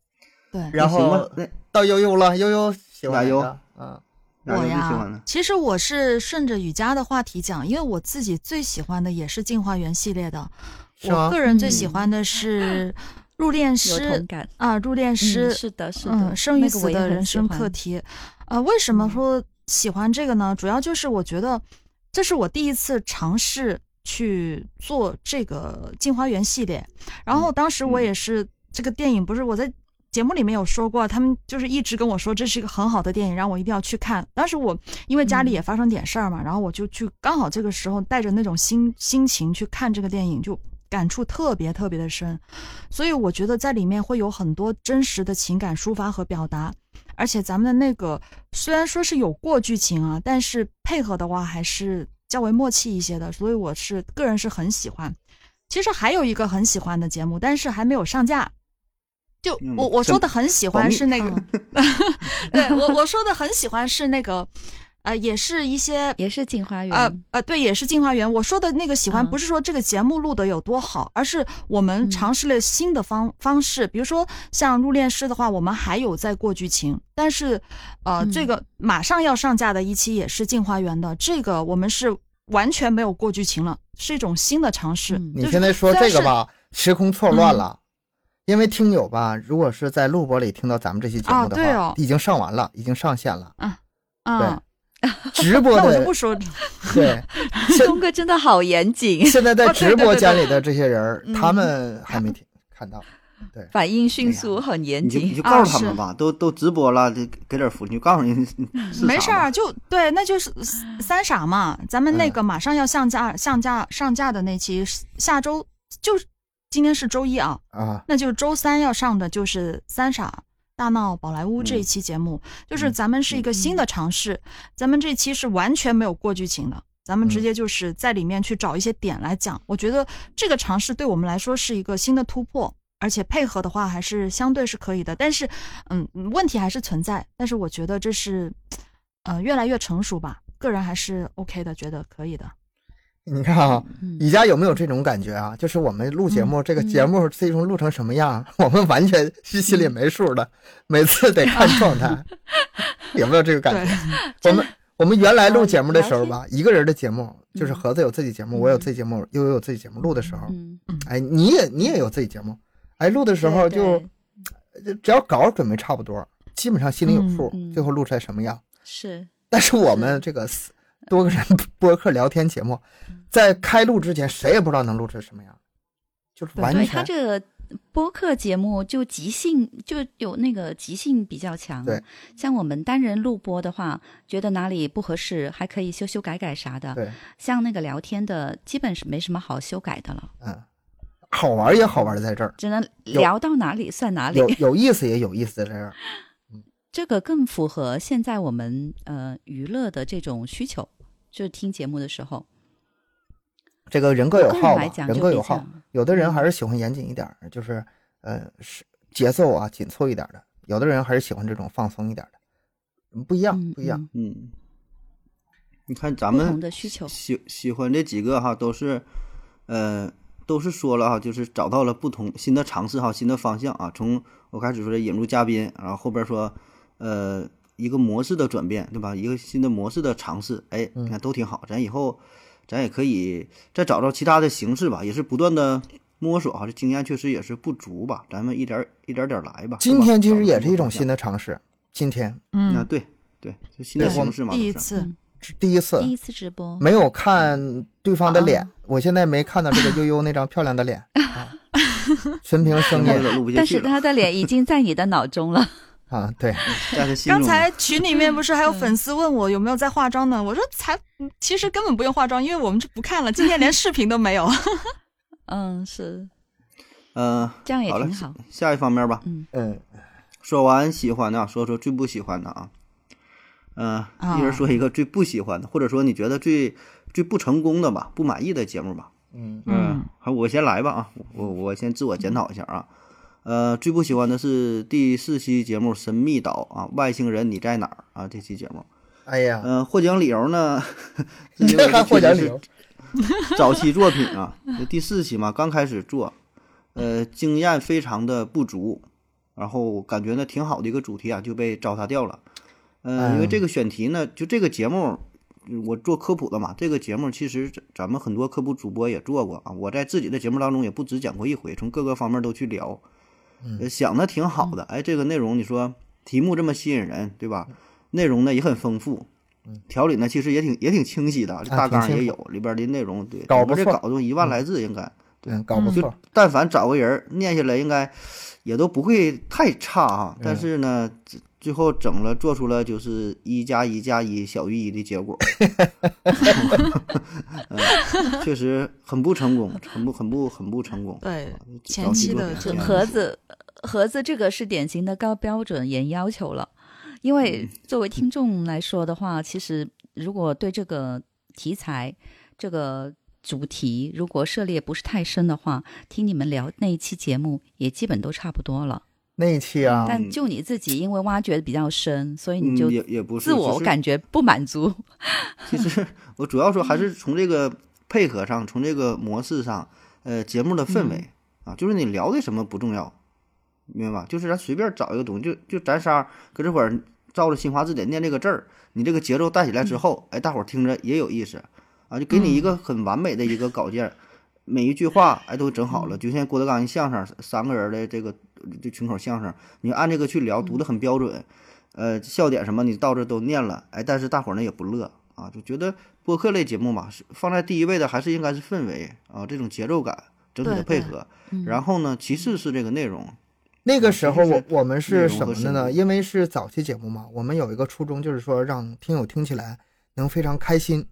对，然后那到悠悠了，悠悠喜欢哪加油个啊？哪个最喜我呀？其实我是顺着雨佳的话题讲，因为我自己最喜欢的也是镜花缘系列的。我个人最喜嗯欢的是入殓师。啊，入殓师嗯，是的，是的，嗯，生与死的人生课题。呃，为什么嗯说喜欢这个呢？主要就是我觉得这是我第一次尝试去做这个镜花缘系列，然后当时我嗯也是这个电影不是我在。节目里面有说过，他们就是一直跟我说这是一个很好的电影，让我一定要去看。当时我因为家里嗯也发生点事儿嘛，然后我就去，刚好这个时候带着那种心心情去看这个电影，就感触特别特别的深。所以我觉得在里面会有很多真实的情感抒发和表达，而且咱们的那个虽然说是有过剧情啊，但是配合的话还是较为默契一些的，所以我是个人是很喜欢。其实还有一个很喜欢的节目，但是还没有上架。就嗯我 我说的很喜欢是那个，嗯对我我说的很喜欢是那个，呃，也是一些也是镜花缘。呃呃，对，也是镜花缘。我说的那个喜欢，嗯不是说这个节目录的有多好，而是我们嗯尝试了新的方、方式。比如说像入殓师的话，我们还有在过剧情，但是呃，嗯这个马上要上架的一期也是镜花缘的，这个我们是完全没有过剧情了，是一种新的尝试。嗯就是你现在说这个吧，时空错乱了。因为听友吧，如果是在录播里听到咱们这期节目的话，啊对哦已经上完了，已经上线了。啊，直播那我就的不说，对，东哥真的好严谨，现在在直播间里的这些人他们还没听看到。对反应迅速，很严谨你就你就。啊告诉他们吧，都都直播了，就给点福利，你就告诉人是啥吧没事儿，就对，那就是三傻嘛。咱们那个马上要上架、上架、上架的那期，下周就是今天是周一啊，啊，那就是周三要上的就是三傻大闹宝莱坞这一期节目，就是咱们是一个新的尝试，咱们这期是完全没有过剧情的。咱们直接就是在里面去找一些点来讲，我觉得这个尝试对我们来说是一个新的突破，而且配合的话还是相对是可以的。但是，嗯，问题还是存在。但是我觉得这是，呃，越来越成熟吧。个人还是 OK 的，觉得可以的。你看啊，嗯宜家有没有这种感觉啊？就是我们录节目，这个节目最终录成什么样，我们完全是心里没数的，每次得看状态，有没有这个感觉？我们我们原来录节目的时候吧，一个人的节目，就是盒子有自己节目，我有自己节目，悠悠有自己节目，录的时候，嗯，哎，你也你也有自己节目，哎，录的时候就只要稿准备差不多，基本上心里有数，最后录出来什么样。是。但是我们这个四多个人播客聊天节目，在开录之前，谁也不知道能录成什么样，就是完对他这个播客节目就即兴，就有那个即兴比较强。对，像我们单人录播的话，觉得哪里不合适，还可以修修改改啥的。对，像那个聊天的，基本是没什么好修改的了，嗯，好玩也好玩在这儿，只能聊到哪里算哪里有。有意思也有意思在这儿。这个更符合现在我们呃娱乐的这种需求，就是听节目的时候。这个人各有好人各有好。有的人还是喜欢严谨一点儿，就是呃是节奏啊紧凑一点的；有的人还是喜欢这种放松一点的，嗯不一样嗯，不一样。嗯嗯，你看咱不同们的需求。喜喜欢这几个哈，都是，呃，都是说了哈，就是找到了不同新的尝试哈，新的方向啊。从我开始说的引入嘉宾，然后后边说，呃，一个模式的转变，对吧？一个新的模式的尝试，哎，你看都挺好。咱以后咱也可以再找找其他的形式吧，也是不断的摸索哈。这经验确实也是不足吧，咱们一点儿一点点儿来吧。今天其实也是一种新新的尝试，今天啊，嗯，对对，就新的形式嘛，第一次，第一次第一次直播，没有看对方的脸啊，我现在没看到这个悠悠那张漂亮的脸 啊，纯凭声音有点 录不去了。是他的脸已经在你的脑中了。啊，对，刚才群里面不是还有粉丝问我有没有在化妆呢？我说才，其实根本不用化妆，因为我们就不看了，今天连视频都没有。嗯，是嗯，这样也挺好。下一方面吧。嗯嗯，说完喜欢的啊，说说最不喜欢的啊。嗯、啊一人说一个最不喜欢的，或者说你觉得最最不成功的吧，不满意的节目吧。嗯嗯，好，我先来吧啊，我我先自我检讨一下啊。呃，最不喜欢的是第四期节目《神秘岛》啊，外星人你在哪儿啊？这期节目，哎呀，嗯、获奖理由呢？获奖理由？早期作品啊，就第四期嘛，刚开始做，呃，经验非常的不足，然后感觉呢挺好的一个主题啊，就被糟蹋掉了。呃，因为嗯这个选题呢，就这个节目，我做科普的嘛，这个节目其实咱咱们很多科普主播也做过啊，我在自己的节目当中也不止讲过一回，从各个方面都去聊，呃想的挺好的，哎，这个内容你说题目这么吸引人，对吧？内容呢也很丰富，条理呢其实也挺也挺清晰的，这啊大纲也有，里边的内容对，搞这稿子一万来字应该，对嗯，搞不就错，但凡找个人念下来，应该也都不会太差哈。嗯。但是呢，最最后整了做出了就是一加一加一小于一的结果，嗯，确实很不成功，很不很不很不成功。对啊前期的盒子盒子这个是典型的高标准严要求了，因为作为听众来说的话，其实如果对这个题材这个主题如果涉猎不是太深的话，听你们聊那一期节目也基本都差不多了。那一期啊，但就你自己因为挖掘的比较深，所以你嗯，就也也不是自我感觉不满足。其实 我主要说还是从这个配合上，从这个模式上，呃，节目的氛围、啊，就是你聊的什么不重要，明白吧？就是咱随便找一个东西，就就咱仨搁这会儿照着新华字典念这个字儿，你这个节奏带起来之后，哎，大伙儿听着也有意思。啊，就给你一个很完美的一个稿件，每一句话哎都整好了，就像郭德纲一相声三个人的这个这群口相声，你按这个去聊，读的很标准，呃，笑点什么你到这都念了，哎，但是大伙儿呢也不乐啊，就觉得播客类节目嘛，放在第一位的还是应该是氛围啊，这种节奏感，整体的配对对合，嗯然后呢，其次是这个内容，那个时候我我们是容什么的呢？因为是早期节目嘛，我们有一个初衷，就是说让听友听起来能非常开心，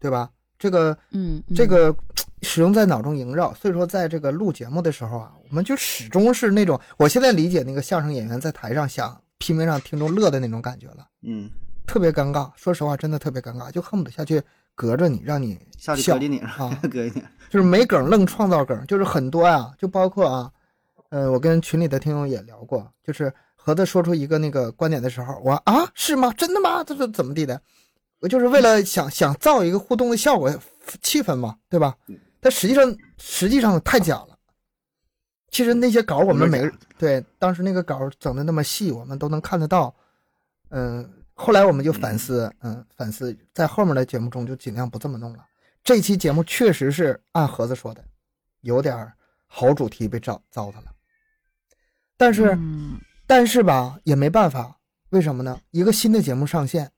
对吧？这个嗯，嗯这个 始终在脑中萦绕，所以说在这个录节目的时候啊，我们就始终是那种，我现在理解那个相声演员在台上想拼命让听众乐的那种感觉了，嗯，特别尴尬。说实话，真的特别尴尬，就恨不得下去隔着你，让你笑下去搁进你，啊。搁进你，就是没梗愣创造梗，就是很多啊、就包括啊，呃，我跟群里的听众也聊过，就是和他说出一个那个观点的时候，我啊是吗？真的吗？这是怎么地的？我就是为了想想造一个互动的效果，气氛嘛，对吧？但实际上实际上太假了。其实那些稿我们每个对当时那个稿整的那么细，我们都能看得到。嗯，后来我们就反思，嗯，反思在后面的节目中就尽量不这么弄了。这期节目确实是按盒子说的，有点好主题被糟糟蹋了。但是，嗯但是吧，也没办法，为什么呢？一个新的节目上线，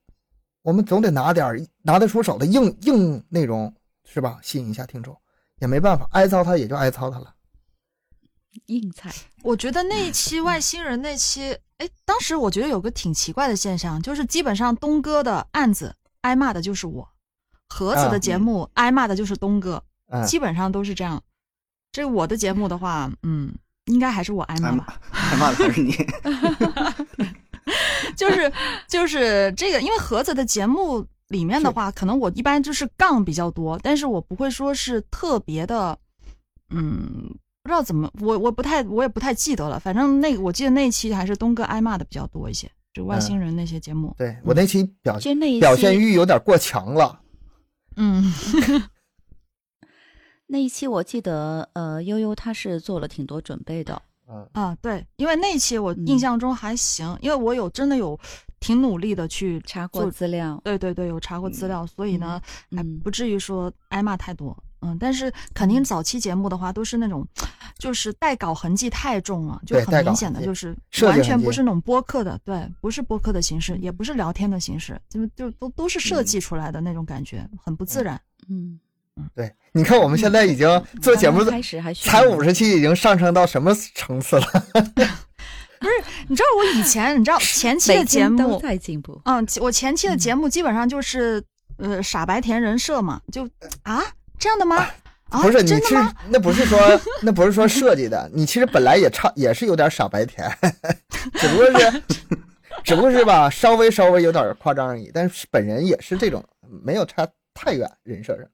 我们总得拿点儿拿得出手的硬硬内容，是吧？吸引一下听众，也没办法，挨糟蹋也就挨糟蹋了。硬菜，我觉得那一期外星人那期，哎，当时我觉得有个挺奇怪的现象，就是基本上东哥的案子挨骂的就是我，盒子啊的节目挨骂的就是东哥，嗯，基本上都是这样。这我的节目的话，嗯，应该还是我挨骂挨骂吧。挨骂的还是你，就是就是这个，因为盒子的节目里面的话，可能我一般就是杠比较多，但是我不会说是特别的，嗯，不知道怎么，我我不太我也不太记得了。反正那个我记得那一期还是东哥挨骂的比较多一些，就外星人那些节目。对我那期表其实那表现欲有点过强了。嗯，那一期我记得，呃，悠悠他是做了挺多准备的，嗯，啊，对，因为那一期我印象中还行，因为我有真的有挺努力的去查过资料，对对对，有查过资料，所以呢，不至于说挨骂太多。嗯，但是肯定早期节目的话，都是那种，就是带稿痕迹太重了，就很明显的就是完全不是那种播客的，对，不是播客的形式，也不是聊天的形式，就就都都是设嗯。计出来的那种感觉，很不自然。嗯，对，你看我们现在已经 做节目开始还才要五十期，已经上升到什么层次了？不是你知道我以前，你知道前期的节目，在进步，嗯，我前期的节目基本上就是，呃，傻白甜人设嘛，就啊这样的吗？啊，不是，你是真的吗？那不是说 那不是说设计的，你其实本来也差也是有点傻白甜，只不过是只不过是吧，稍微稍微有点夸张而已。但是本人也是这种，没有差太远人设上。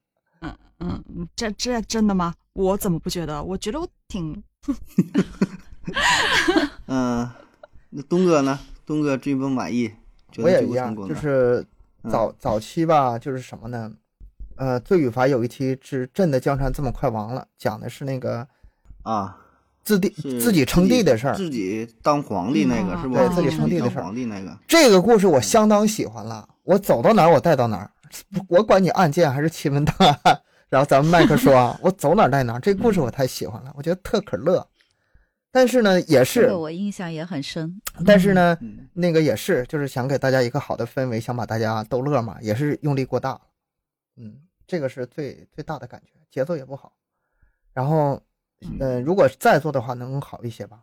嗯，这这真的吗？我怎么不觉得？我觉得我挺 嗯，那东哥呢？东哥追不满意，觉得我也一样，就是嗯早早期吧，就是什么呢？呃，罪与罚有一期是朕的江山这么快亡了，讲的是那个啊，自帝自己称帝的事儿。自己当皇帝那个嗯是不？对自己称帝的事儿皇帝那个，这个故事我相当喜欢了，我走到哪儿我带到哪儿，我管你案件还是奇闻大案。然后咱们麦克说啊，我走哪儿带哪儿，这故事我太喜欢了，我觉得特可乐。但是呢，也这是个，我印象也很深。但是呢，嗯，那个也是，就是想给大家一个好的氛围，想把大家逗乐嘛，也是用力过大了。嗯，这个是最最大的感觉，节奏也不好。然后，嗯、如果再做的话，能好一些吧？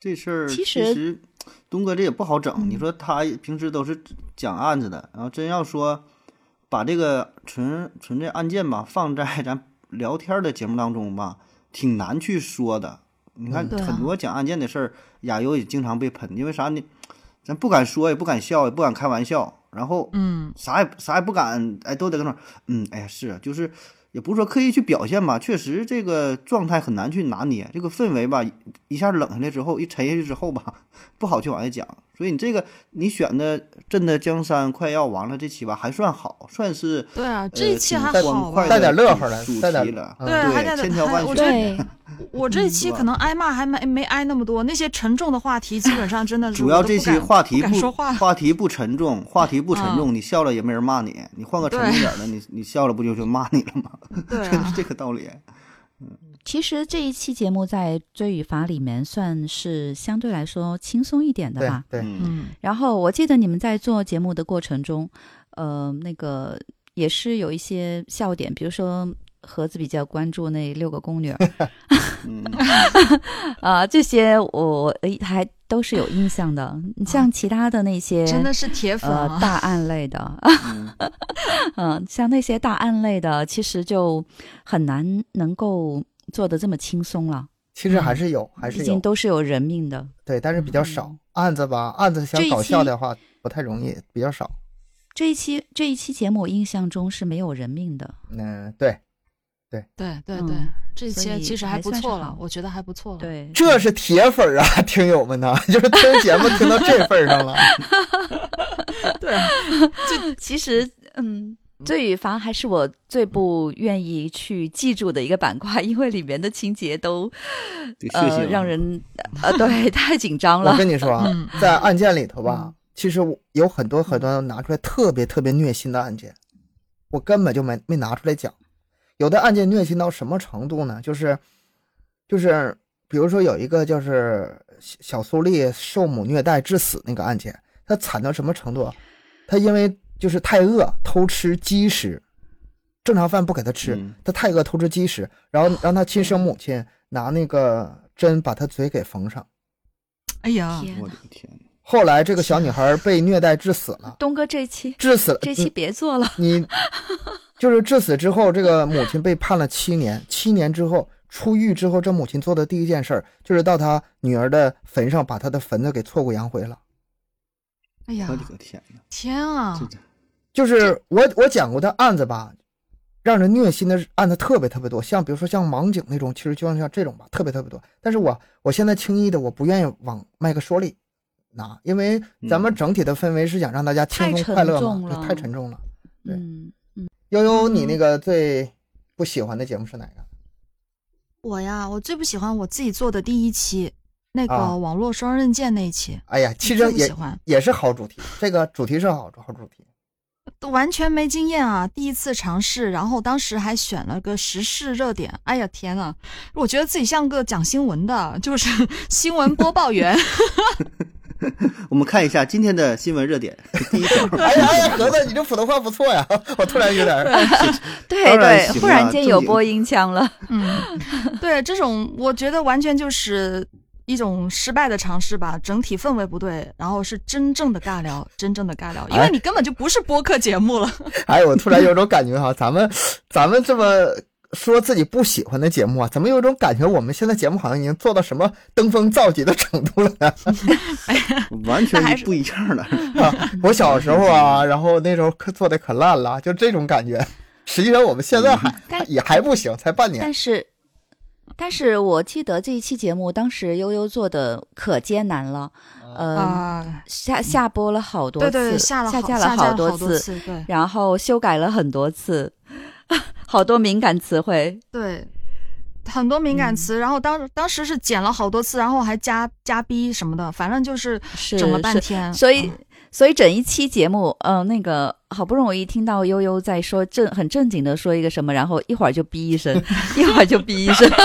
这事儿其其实实东哥这也不好整。嗯你说他平时都是讲案子的，然后真要说把这个纯纯这案件吧放在咱聊天的节目当中吧，挺难去说的。你看很多讲案件的事儿，亚优也经常被喷，因为啥呢？咱不敢说，也不敢笑，也不敢开玩笑，然后嗯啥也啥也不敢，哎，都得跟那儿，嗯，哎呀，是啊，就是也不是说刻意去表现吧，确实这个状态很难去拿捏，这个氛围吧，一下冷下来之后，一沉下去之后吧，不好去往下讲。所以你这个你选的《朕的江山快要完了》这期吧，还算好，算是对啊，这呃一期还好吧？带点乐呵的主带点题了，嗯对还带点千挑万选我这 一期可能挨骂还没没挨那么多，那些沉重的话题基本上真的 主要这期话题不说话。话题不沉重，话题不沉嗯重，你笑了也没人骂你。你换个沉重点儿的，你你笑了不就就骂你了吗？对 是啊，这个道理。其实这一期节目在追与罚里面算是相对来说轻松一点的吧。对，嗯，嗯，然后我记得你们在做节目的过程中，呃，那个也是有一些笑点，比如说盒子比较关注那六个宫女 啊、这些我还都是有印象的。你像其他的那些，真的是铁粉！大案类的，嗯 嗯，像那些大案类的，其实就很难能够做的这么轻松了，其实还是有，还是毕竟都是有人命的。对，但是比较少。案子吧，案子想搞笑的话不太容易，比较少。这一期这一期节目，我印象中是没有人命的。嗯，对，对对对对，这一所以期其实还不错了，我觉得还不错了。，对，这是铁粉啊，听友们呐，就是听节目听到这份儿上了。对，就其实，嗯，罪与罚还是我最不愿意去记住的一个板块，因为里面的情节都呃让人呃对 太紧张了我。跟你说啊嗯，在案件里头吧，其实有很多很多拿出来特别特别虐心的案件，我根本就没没拿出来讲。有的案件虐心到什么程度呢？就是就是，比如说有一个就是小小苏丽受母虐待致死那个案件，他惨到什么程度啊？他因为就是太饿，偷吃鸡食，正常饭不给他吃，嗯他太饿偷吃鸡食，然后让他亲生母亲拿那个针把他嘴给缝上。哎呀，我的个天哪！后来这个小女孩被虐待致死了，东哥这期致死了。这期别做了，你 就是致死之后，这个母亲被判了七年。七年之后出狱之后，这母亲做的第一件事儿就是到她女儿的坟上把她的坟子给挫骨扬灰了。哎呀我，的个天哪！天啊就是我我讲过的案子吧，让人虐心的案子特别特别多，像比如说像盲井那种，其实就像像这种吧，特别特别多。但是我我现在轻易的我不愿意往麦克说里拿，因为咱们嗯整体的氛围是想让大家轻松快乐重嘛，对了太沉重了。对嗯，悠悠，你嗯那个最不喜欢的节目是哪个？我呀，我最不喜欢我自己做的第一期那啊个网络双刃剑那一期，哎呀，其实也喜欢，也是好主题，这个主题是好好主题。都完全没经验啊，第一次尝试，然后当时还选了个时事热点，哎呀天呐，我觉得自己像个讲新闻的，就是 新闻播报员。我们看一下今天的新闻热点。第一条，哎呀哎呀，盒 子，你这普通话不错呀，我突然有点对对，忽然间有播音腔了。嗯，对，这种我觉得完全就是一种失败的尝试吧，整体氛围不对，然后是真正的尬聊，真正的尬聊，因为哎你根本就不是播客节目了。哎，我突然有种感觉哈，咱们咱们这么说自己不喜欢的节目啊，怎么有种感觉我们现在节目好像已经做到什么登峰造极的程度了呢？完全不一样了。啊，我小时候啊，然后那时候可做的可烂了，就这种感觉。实际上我们现在还但也还不行，才半年但。是，但是我记得这一期节目当时悠悠做的可艰难了，呃，啊，下下播了好多次，对对，下了好架了好多次，次，对然后修改了很多次，好多敏感词汇。对。很多敏感嗯词，然后当当时是剪了好多次，然后还加加逼什么的，反正就是是整了半天。所以嗯，所以整一期节目，嗯、那个好不容易听到悠悠在说正很正经的说一个什么，然后一会儿就哔一声，一会儿就哔一声，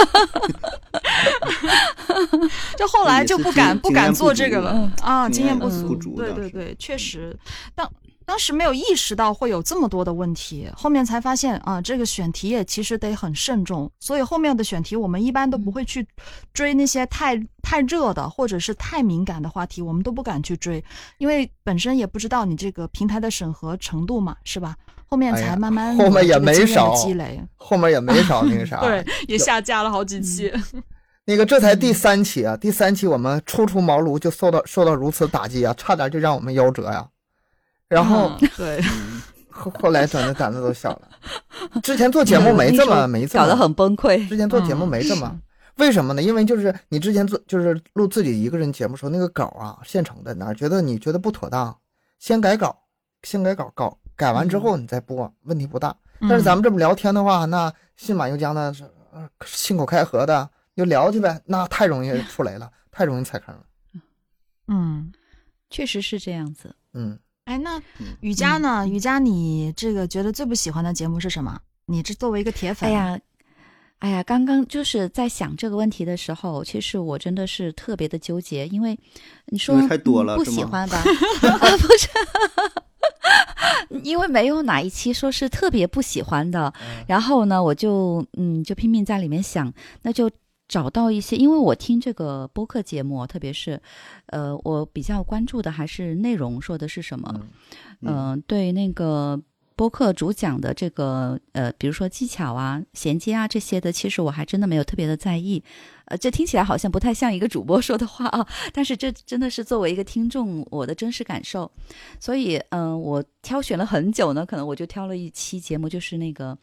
就后来就不敢经不敢做这个了。嗯啊，经验不足。不足对对对，确实，当当时没有意识到会有这么多的问题，后面才发现啊，这个选题也其实得很慎重。所以后面的选题我们一般都不会去追那些太太热的或者是太敏感的话题，我们都不敢去追，因为本身也不知道你这个平台的审核程度嘛，是吧？后面才慢慢后面也没少积累，后面也没少那个 啥。对，也下架了好几期。那个这才第三期啊，第三期我们初出茅庐就受到受到如此打击啊，差点就让我们夭折呀、然后嗯对，嗯 后后来转的胆子都小了。之前做节目没这么没这么搞得很崩溃。之前做节目嗯没这么，为什么呢？因为就是你之前做就是录自己一个人节目时候，那个稿啊现成的，哪觉得你觉得不妥当，先改稿，先改稿，稿改完之后你再播，问题不大。但是咱们这么聊天的话，那信马由缰的，呃信口开河的就聊去呗，那太容易出雷了，太容易踩坑了。嗯，确实是这样子。嗯，哎，那嗯瑜伽呢？雨佳，你这个觉得最不喜欢的节目是什么？你这作为一个铁粉，哎，呀，哎呀，刚刚就是在想这个问题的时候，其实我真的是特别的纠结，因为你说为太多了不喜欢吧？啊，不是。因为没有哪一期说是特别不喜欢的，然后呢，我就嗯就拼命在里面想，那就找到一些，因为我听这个播客节目，特别是呃，我比较关注的还是内容说的是什么，嗯嗯、对那个播客主讲的这个呃，比如说技巧啊、衔接啊这些的，其实我还真的没有特别的在意。呃，这听起来好像不太像一个主播说的话啊，但是这真的是作为一个听众我的真实感受。所以，嗯、我挑选了很久呢，可能我就挑了一期节目，就是那个。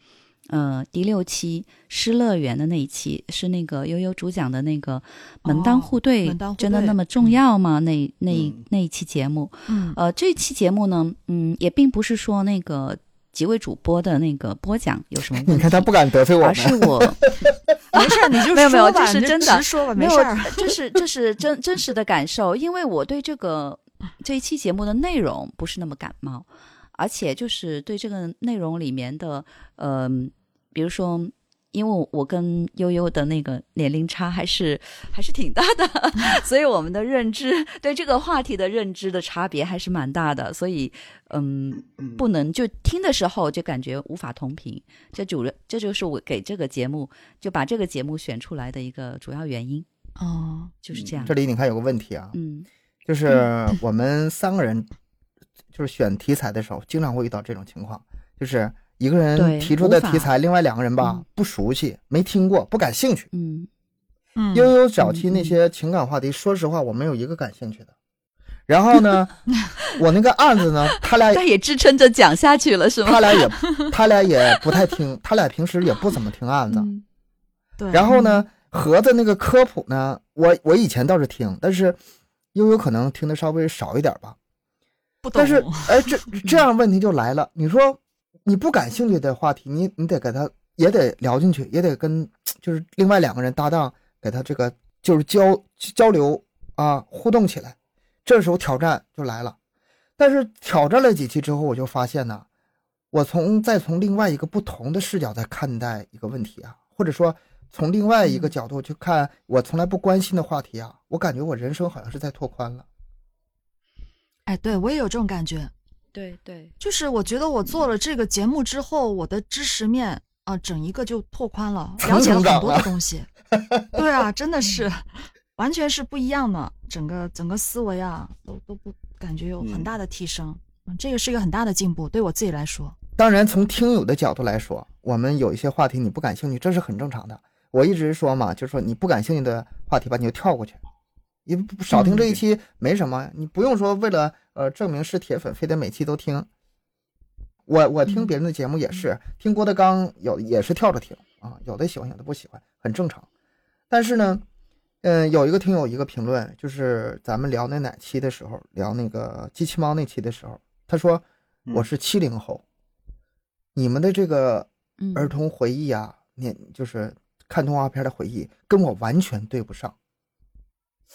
呃，第六期失乐园的那一期是那个悠悠主讲的那个门当户对，真的那么重要吗？那那嗯。那一期节目，嗯。呃，这期节目呢，嗯，也并不是说那个几位主播的那个播讲有什么问题，你看他不敢得罪我们，而是我 没事儿，你就 没有没有这是真的说吧，没有没事儿。这是这是真真实的感受，因为我对这个这一期节目的内容不是那么感冒，而且就是对这个内容里面的，嗯、比如说。因为我跟悠悠的那个年龄差还是还是挺大的，所以我们的认知对这个话题的认知的差别还是蛮大的，所以嗯，不能就听的时候就感觉无法同频，这主这就是我给这个节目就把这个节目选出来的一个主要原因。哦，就是这样。这里你看有个问题啊，嗯就是我们三个人就是选题材的时候，经常会遇到这种情况，就是一个人提出的题材，另外两个人吧嗯不熟悉，没听过，不感兴趣。嗯嗯，悠悠早期那些情感话题，说实话我没有一个感兴趣的。然后呢，我那个案子呢，他俩 他也支撑着讲下去了，是吗？他俩也他俩也不太听，他俩平时也不怎么听案子。嗯对，然后呢，盒子那个科普呢，我我以前倒是听，但是悠悠可能听的稍微少一点吧。不懂，但是，哎，这这样问题就来了。你说你不感兴趣的话题，你你得给他也得聊进去，也得跟就是另外两个人搭档，给他这个就是交交流啊，互动起来。这时候挑战就来了。但是挑战了几期之后，我就发现呢，我从再从另外一个不同的视角在看待一个问题啊，或者说从另外一个角度去看我从来不关心的话题啊，我感觉我人生好像是在拓宽了。哎，对我也有这种感觉，对对，就是我觉得我做了这个节目之后，我的知识面啊、整一个就拓宽了，了解了很多的东西。对啊，真的是，完全是不一样的，整个整个思维啊，都都不感觉有很大的提升。嗯，这个是一个很大的进步，对我自己来说。当然，从听友的角度来说，我们有一些话题你不感兴趣，这是很正常的。我一直说嘛，就是说你不感兴趣的话题吧，你就跳过去，你不少听这一期没什么，你不用说为了呃证明是铁粉，非得每期都听。我我听别人的节目也是，听郭德纲有也是跳着听啊，有的喜欢，有的不喜欢，很正常。但是呢，嗯，有一个听友一个评论，就是咱们聊那哪期的时候，聊那个机器猫那期的时候，他说嗯。我是七零后，你们的这个嗯，儿童回忆啊，你就是看动画片的回忆，跟我完全对不上，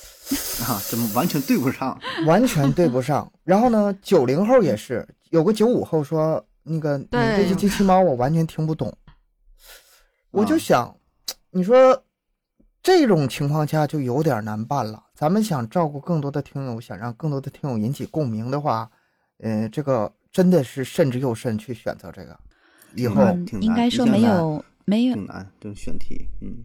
啊，怎么完全对不上？完全对不上。然后呢，九零后也是，有个九五后说那个你这对些机器猫我完全听不懂，我就啊想，你说这种情况下就有点难办了。咱们想照顾更多的听友，想让更多的听友引起共鸣的话，呃，这个真的是慎之又慎去选择这个，以后嗯挺难应该说没有没有挺难，这种选题，嗯，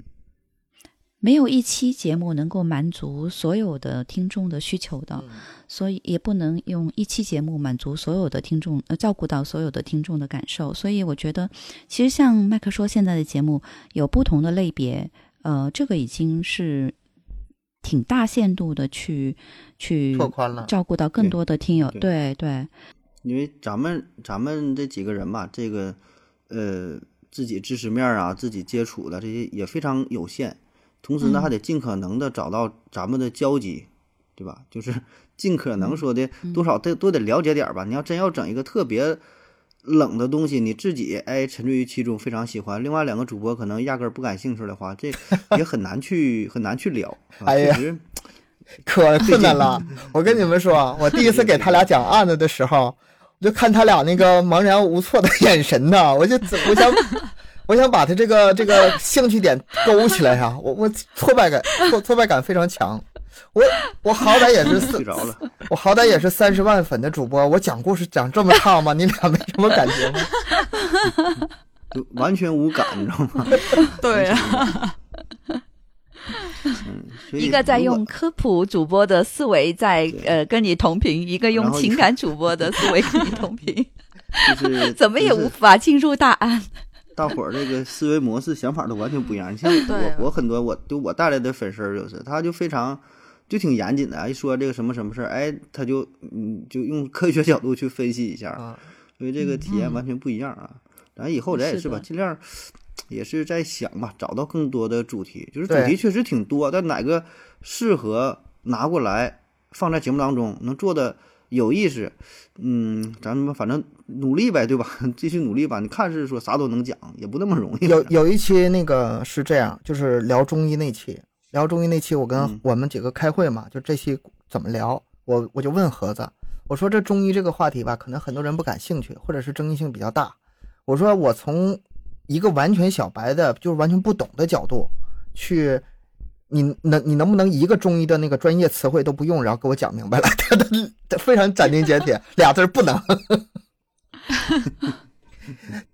没有一期节目能够满足所有的听众的需求的，所以也不能用一期节目满足所有的听众，呃，照顾到所有的听众的感受。所以我觉得，其实像麦克说现在的节目有不同的类别，呃，这个已经是挺大限度的去去拓宽了。照顾到更多的听友。对对对，因为咱们咱们这几个人吧，这个呃自己知识面啊，自己接触的这些也非常有限，同时呢，嗯还得尽可能的找到咱们的交集，对吧？就是 尽可能说的多少得都得了解点儿吧。你要真要整一个特别冷的东西，你自己哎沉醉于其中，非常喜欢，另外两个主播可能压根儿不感兴趣的话，这 也很难去很难去聊。啊哎呀 可困难了。我跟你们说，我第一次给他俩讲案子的时候，我就看他俩那个茫然无措的眼神呐，我就我想我想把他这个这个 兴趣点勾起来呀、我我挫败感挫挫败感非常强。我我好歹也是四。我好歹也是三十万粉的主播，我讲故事讲这么差吗？你俩没什么感觉吗？完全无感，你知道吗？对啊，嗯，一个在用科普主播的思维在呃跟你同频，一个用情感主播的思维跟你同频，就是怎么也无法进入大案。大伙儿这个思维模式、想法都完全不一样。你像我，我很多我就我带来的粉丝儿就是，他就非常就挺严谨的，一说这个什么什么事儿，哎，他就嗯就用科学角度去分析一下，啊，所以这个体验嗯完全不一样啊。咱以后咱也是吧，是尽量也是在想吧，找到更多的主题，就是主题确实挺多，但哪个适合拿过来放在节目当中，能做的有意思，嗯，咱们反正努力呗，对吧？继续努力吧。你看是说啥都能讲，也不那么容易。有有一期那个是这样，就是聊中医那期，聊中医那期，我跟嗯我们几个开会嘛，就这期怎么聊，我我就问盒子，我说这中医这个话题吧，可能很多人不感兴趣，或者是争议性比较大。我说我从一个完全小白的，就是完全不懂的角度去，你能你能不能一个中医的那个专业词汇都不用，然后给我讲明白了？他他他非常斩钉截铁，俩字儿不能。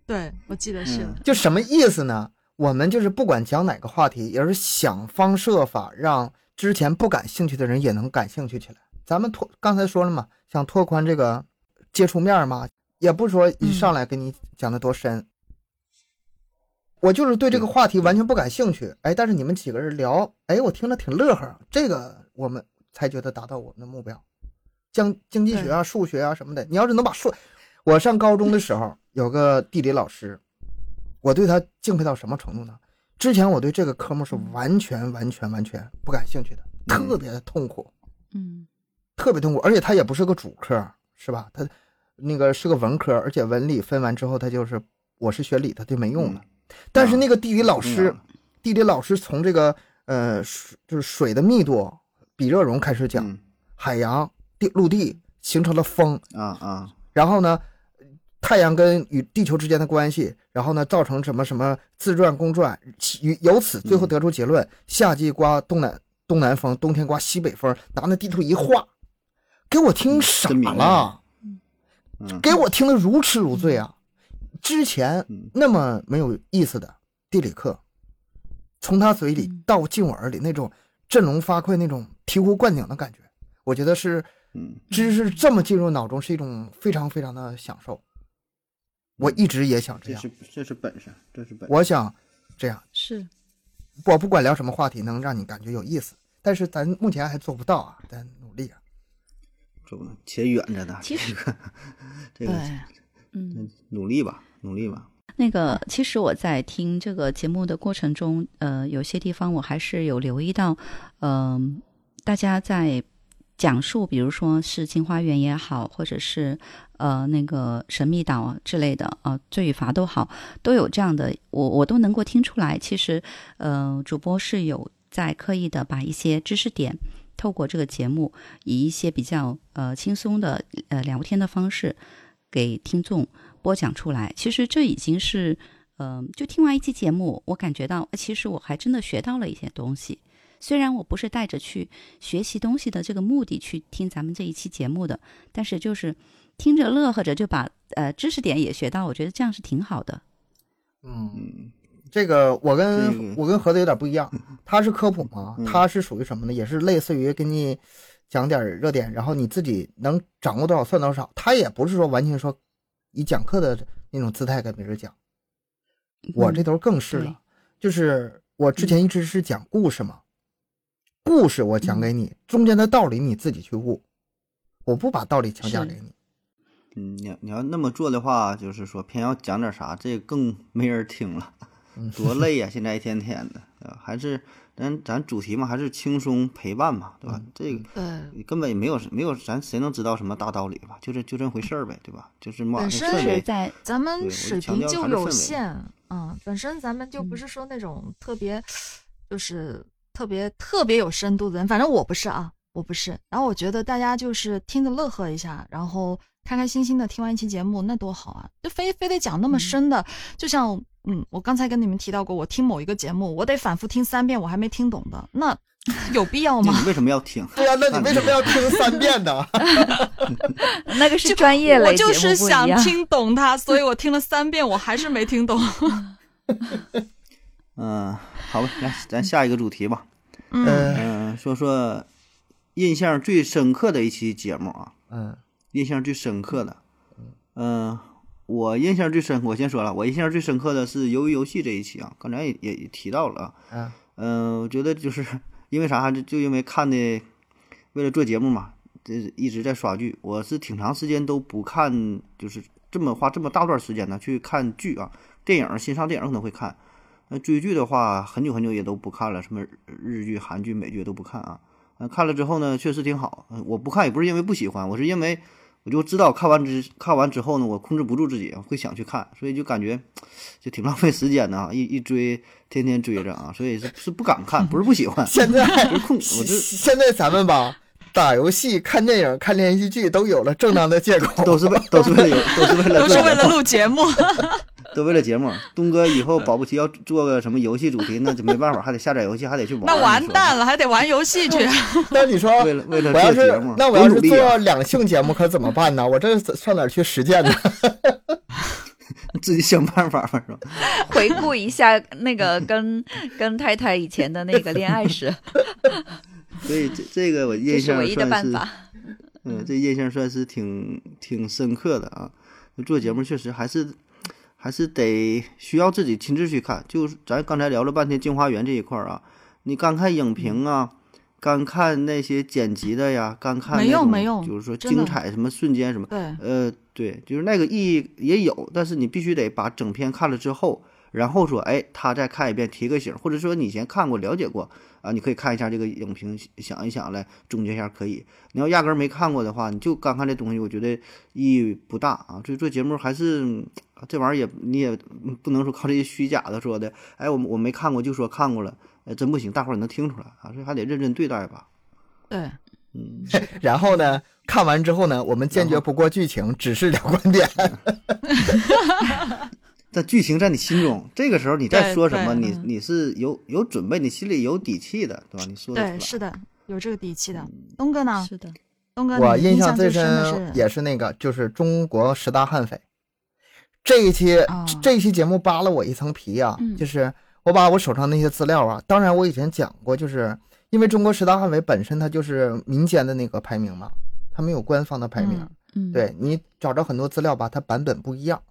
对，我记得是嗯就什么意思呢？我们就是不管讲哪个话题，也是想方设法让之前不感兴趣的人也能感兴趣起来。咱们拓刚才说了嘛，想拓宽这个接触面嘛，也不是说一上来给你讲的多深。我就是对这个话题完全不感兴趣，哎，但是你们几个人聊，哎，我听着挺乐呵，这个我们才觉得达到我们的目标。经经济学啊、数学啊什么的，你要是能把数，我上高中的时候有个地理老师，我对他敬佩到什么程度呢？之前我对这个科目是完全、完全、完全不感兴趣的，嗯特别的痛苦，嗯特别痛苦，而且他也不是个主科，是吧？他那个是个文科，而且文理分完之后，他就是我是学理的，就没用了。但是那个地理老师，地理老师从这个呃水就是水的密度、比热容开始讲，嗯。海洋、地陆地形成了风，啊啊，然后呢，太阳跟与地球之间的关系，然后呢，造成什么什么自转公转，由由此最后得出结论：夏季刮东南东南风，冬天刮西北风。拿那地图一画，给我听傻了，嗯。给我听得如痴如醉啊！之前嗯那么没有意思的地理课，从他嘴里嗯到进我耳里那种振聋发聩、那种醍醐灌顶的感觉，我觉得是嗯知识这么进入脑中是一种非常非常的享受。我一直也想这样，这是这是本事，这是本事。我想这样，是我不管聊什么话题能让你感觉有意思，但是咱目前还做不到啊，咱努力啊。这不且远着呢。其实这个 这个对，嗯。努力吧，努力吧。那个，其实我在听这个节目的过程中，呃，有些地方我还是有留意到，嗯、大家在讲述，比如说是镜花缘也好，或者是呃那个神秘岛之类的啊、呃罪与罚都好，都有这样的，我我都能够听出来，其实呃主播是有在刻意的把一些知识点。透过这个节目，以一些比较呃轻松的呃聊天的方式，给听众播讲出来。其实这已经是，嗯、就听完一期节目，我感觉到，呃其实我还真的学到了一些东西。虽然我不是带着去学习东西的这个目的去听咱们这一期节目的，但是就是听着乐呵着就把呃知识点也学到，我觉得这样是挺好的。嗯，嗯这个我跟个我跟盒子有点不一样，他是科普嘛，嗯他是属于什么呢？也是类似于给你讲点热点，然后你自己能掌握多少算多少。他也不是说完全说以讲课的那种姿态跟别人讲，我这头更是对。了，就是我之前一直是讲故事嘛，故事我讲给你，中间的道理你自己去悟，我不把道理强加给你。嗯，你要你要那么做的话，就是说偏要讲点啥，这更没人听了，多累呀！现在一天天的，还是咱咱主题嘛，还是轻松陪伴嘛，对吧？这个嗯，根本也没有没有，咱谁能知道什么大道理吧？就这就这回事儿呗，对吧？就是嘛，本身在咱们水平就有限，嗯，本身咱们就不嗯是说那种特别，就是特别特别有深度的人，反正我不是啊，我不是。然后我觉得大家就是听着乐呵一下，然后开开心心的听完一期节目，那多好啊！就非非得讲那么嗯深的，就像嗯，我刚才跟你们提到过，我听某一个节目，我得反复听三遍，我还没听懂的，那有必要 吗？那你为什么要听？对呀、那你为什么要听三遍呢？那个是专业类我就是。想听懂它，所以我听了三遍，我还是没听懂。嗯，好吧，来咱下一个主题吧。嗯，说说印象最深刻的一期节目啊，嗯印象最深刻的，嗯、我印象最深，我先说了，我印象最深刻的是鱿鱼游戏这一期啊，刚才也也也提到了啊，嗯嗯、我觉得就是因为啥，就就因为看的，为了做节目嘛，这一直在刷剧，我是挺长时间都不看，就是这么花这么大段时间呢去看剧啊，电影新上电影可能会看，那追剧的话很久很久也都不看了，什么日剧、韩剧、美剧都不看啊。嗯，看了之后呢，确实挺好。嗯我不看也不是因为不喜欢，我是因为我就知道看完之看完之后呢，我控制不住自己会想去看，所以就感觉就挺浪费时间的啊，一一追天天追着啊，所以是是不敢看，不是不喜欢，现在不是控，我这现在咱们吧，打游戏、看电影、看连续剧都有了正当的借口。都是为都是为了都是为了都是为了做节目录节目。都为了节目。东哥以后保不齐要做个什么游戏主题，那就没办法，还得下载游戏，还得去玩。那完蛋了，还得玩游戏去。那你说，为了为了做节目，那我要是做两性节目可怎么办呢？我这上哪儿去实践呢？自己想办法吧，是吧？回顾一下那个跟跟太太以前的那个恋爱史，所以这这个我印象是唯一的算是，办法。嗯，这印象算是挺挺深刻的啊。做节目确实还是还是得需要自己亲自去看。就是咱刚才聊了半天《镜花缘》这一块儿啊，你干看影评啊，干看那些剪辑的呀，干看没有没有就是说精彩什么瞬间什么，对，呃，对，就是那个意义也有，但是你必须得把整篇看了之后，然后说，哎，他再看一遍提个醒，或者说你以前看过了解过啊，你可以看一下这个影评，想一想来总结一下可以。你要压根儿没看过的话，你就刚看这东西，我觉得意义不大啊。所以做节目还是嗯这玩意儿也你也不能说靠这些虚假的说的，哎，我我没看过就说看过了，哎，真不行，大伙儿也能听出来啊，所以还得认真对待吧。对，嗯，然后呢，看完之后呢，我们坚决不过剧情，只是聊观点。但剧情在你心中，这个时候你再说什么，你你是有有准备，你心里有底气的，对吧？你说的对，是的，有这个底气的。东哥呢？是的，东哥，我印象最深是也是那个，就是中国十大悍匪。这一期、哦这一期节目扒了我一层皮啊，嗯就是我把我手上那些资料啊，当然我以前讲过，就是因为中国十大悍匪本身它就是民间的那个排名嘛，它没有官方的排名。嗯嗯，对你找着很多资料吧，它版本不一样。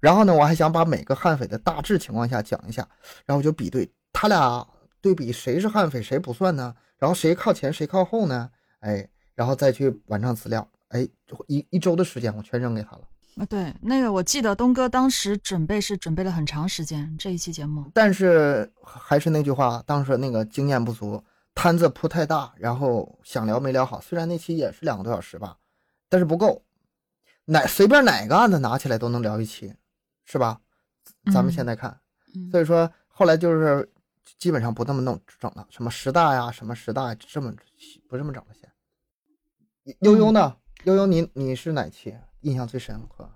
然后呢，我还想把每个悍匪的大致情况下讲一下，然后就比对他俩对比谁是悍匪，谁不算呢？然后谁靠前，谁靠后呢？哎，然后再去完成资料，哎，一一周的时间我全扔给他了。啊，对，那个我记得东哥当时准备是准备了很长时间这一期节目。但是还是那句话，当时那个经验不足，摊子铺太大，然后想聊没聊好。虽然那期也是两个多小时吧，但是不够，哪随便哪个案子拿起来都能聊一期，是吧？咱们嗯现在看，嗯所以说后来就是基本上不那么弄整了，什么十大呀，什么十大这么不这么整了。先，悠悠呢？悠悠你你是哪期印象最深刻？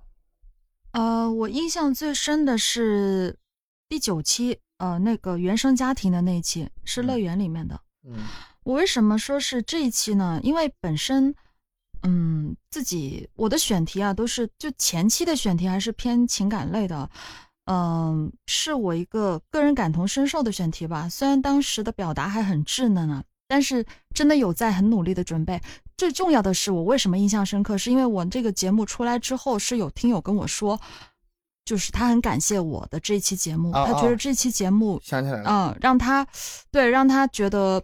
呃，我印象最深的是第九期，呃，那个原生家庭的那一期是乐园里面的。嗯我为什么说是这一期呢？因为本身，嗯，自己我的选题啊，都是就前期的选题还是偏情感类的，嗯，是我一个个人感同身受的选题吧。虽然当时的表达还很稚嫩啊，但是真的有在很努力的准备。最重要的是，我为什么印象深刻，是因为我这个节目出来之后，是有听友跟我说，就是他很感谢我的这一期节目，哦他觉得哦。这期节目想起来了，嗯，让他对让他觉得，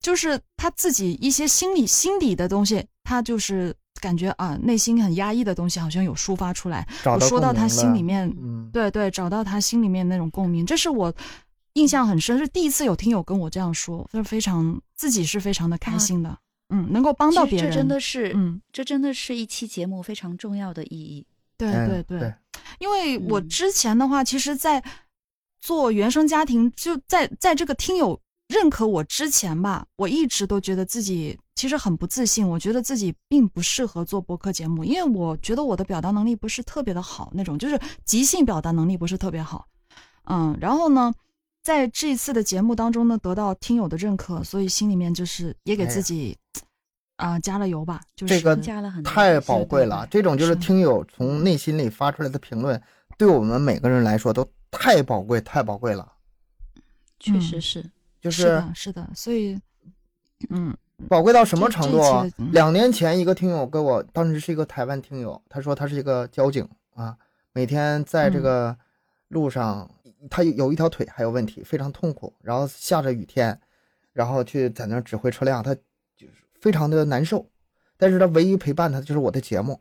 就是他自己一些心理心底的东西，他就是感觉啊，内心很压抑的东西好像有抒发出来，找到我说到他心里面，嗯，对对，找到他心里面那种共鸣，这是我印象很深，是第一次有听友跟我这样说，就是非常自己是非常的开心的，嗯，能够帮到别人，这真的是，嗯，这真的是一期节目非常重要的意义。对嗯对对，对因为我嗯之前的话，其实，在做原生家庭，就在在这个听友认可我之前吧，我一直都觉得自己其实很不自信，我觉得自己并不适合做播客节目，因为我觉得我的表达能力不是特别的好，那种就是即兴表达能力不是特别好，嗯，然后呢。在这一次的节目当中呢，得到听友的认可，所以心里面就是也给自己啊、加了油吧。就是这个加了很太宝贵了。这种就是是听友从内心里发出来的评论，对我们每个人来说都太宝贵、太宝贵了。确实是。就是的，是的，所以嗯，宝贵到什么程度两年前，一个听友跟我，当时是一个台湾听友，他说他是一个交警啊，每天在这嗯个路上，他有有一条腿还有问题，非常痛苦，然后下着雨天，然后去在那指挥车辆，他就是非常的难受。但是他唯一陪伴他的就是我的节目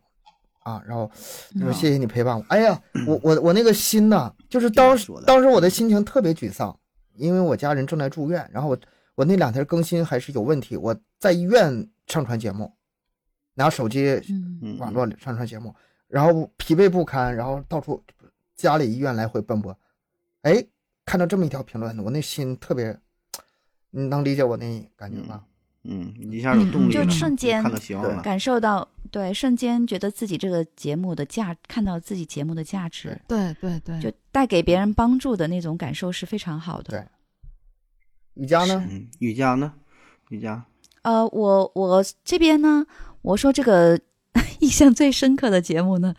啊，然后就嗯是谢谢你陪伴我。哎呀，我我我那个心呐，就是当时当时我的心情特别沮丧，因为我家人正在住院，然后我我那两天更新还是有问题，我在医院上传节目，拿手机网络里上传节目，然后疲惫不堪，然后到处家里医院来回奔波。哎，看到这么一条评论，我那心特别，你能理解我那感觉吗？嗯，一下有动力就，瞬间看到希望了。感受到对，瞬间觉得自己这个节目的价，看到自己节目的价值，对对对，就带给别人帮助的那种感受是非常好的。对瑜伽呢？嗯，瑜伽呢？瑜伽，呃，我我这边呢，我说这个 印象最深刻的节目呢，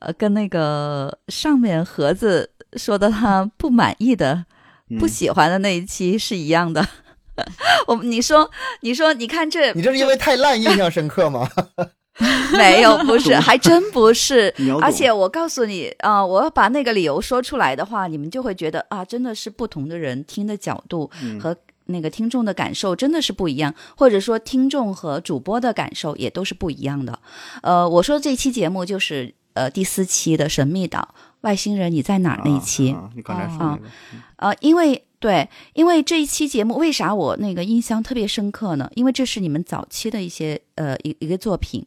呃，跟那个上面盒子说的他不满意的、嗯不喜欢的那一期是一样的。我你说你说你看这你这是因为太烂印象深刻吗？没有不是，还真不是。而且我告诉你啊、我要把那个理由说出来的话，你们就会觉得啊，真的是不同的人听的角度嗯和那个听众的感受真的是不一样，或者说听众和主播的感受也都是不一样的。呃，我说这期节目就是呃第四期的神秘岛外星人你在哪儿那一期，啊啊你刚才说啊那个，嗯呃，因为对，因为这一期节目为啥我那个印象特别深刻呢？因为这是你们早期的一些呃一一个作品，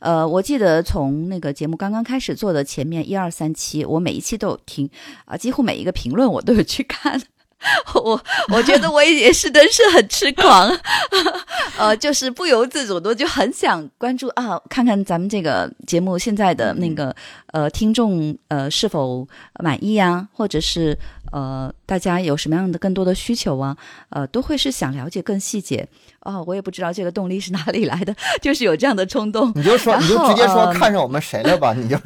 呃，我记得从那个节目刚刚开始做的前面一二三期，我每一期都有听啊、几乎每一个评论我都有去看。我我觉得我也是真是很痴狂，呃，就是不由自主的就很想关注啊，看看咱们这个节目现在的那个呃听众呃是否满意啊，或者是呃大家有什么样的更多的需求啊，呃都会是想了解更细节。哦，我也不知道这个动力是哪里来的，就是有这样的冲动。你就说，你就直接说看上我们谁了吧？你就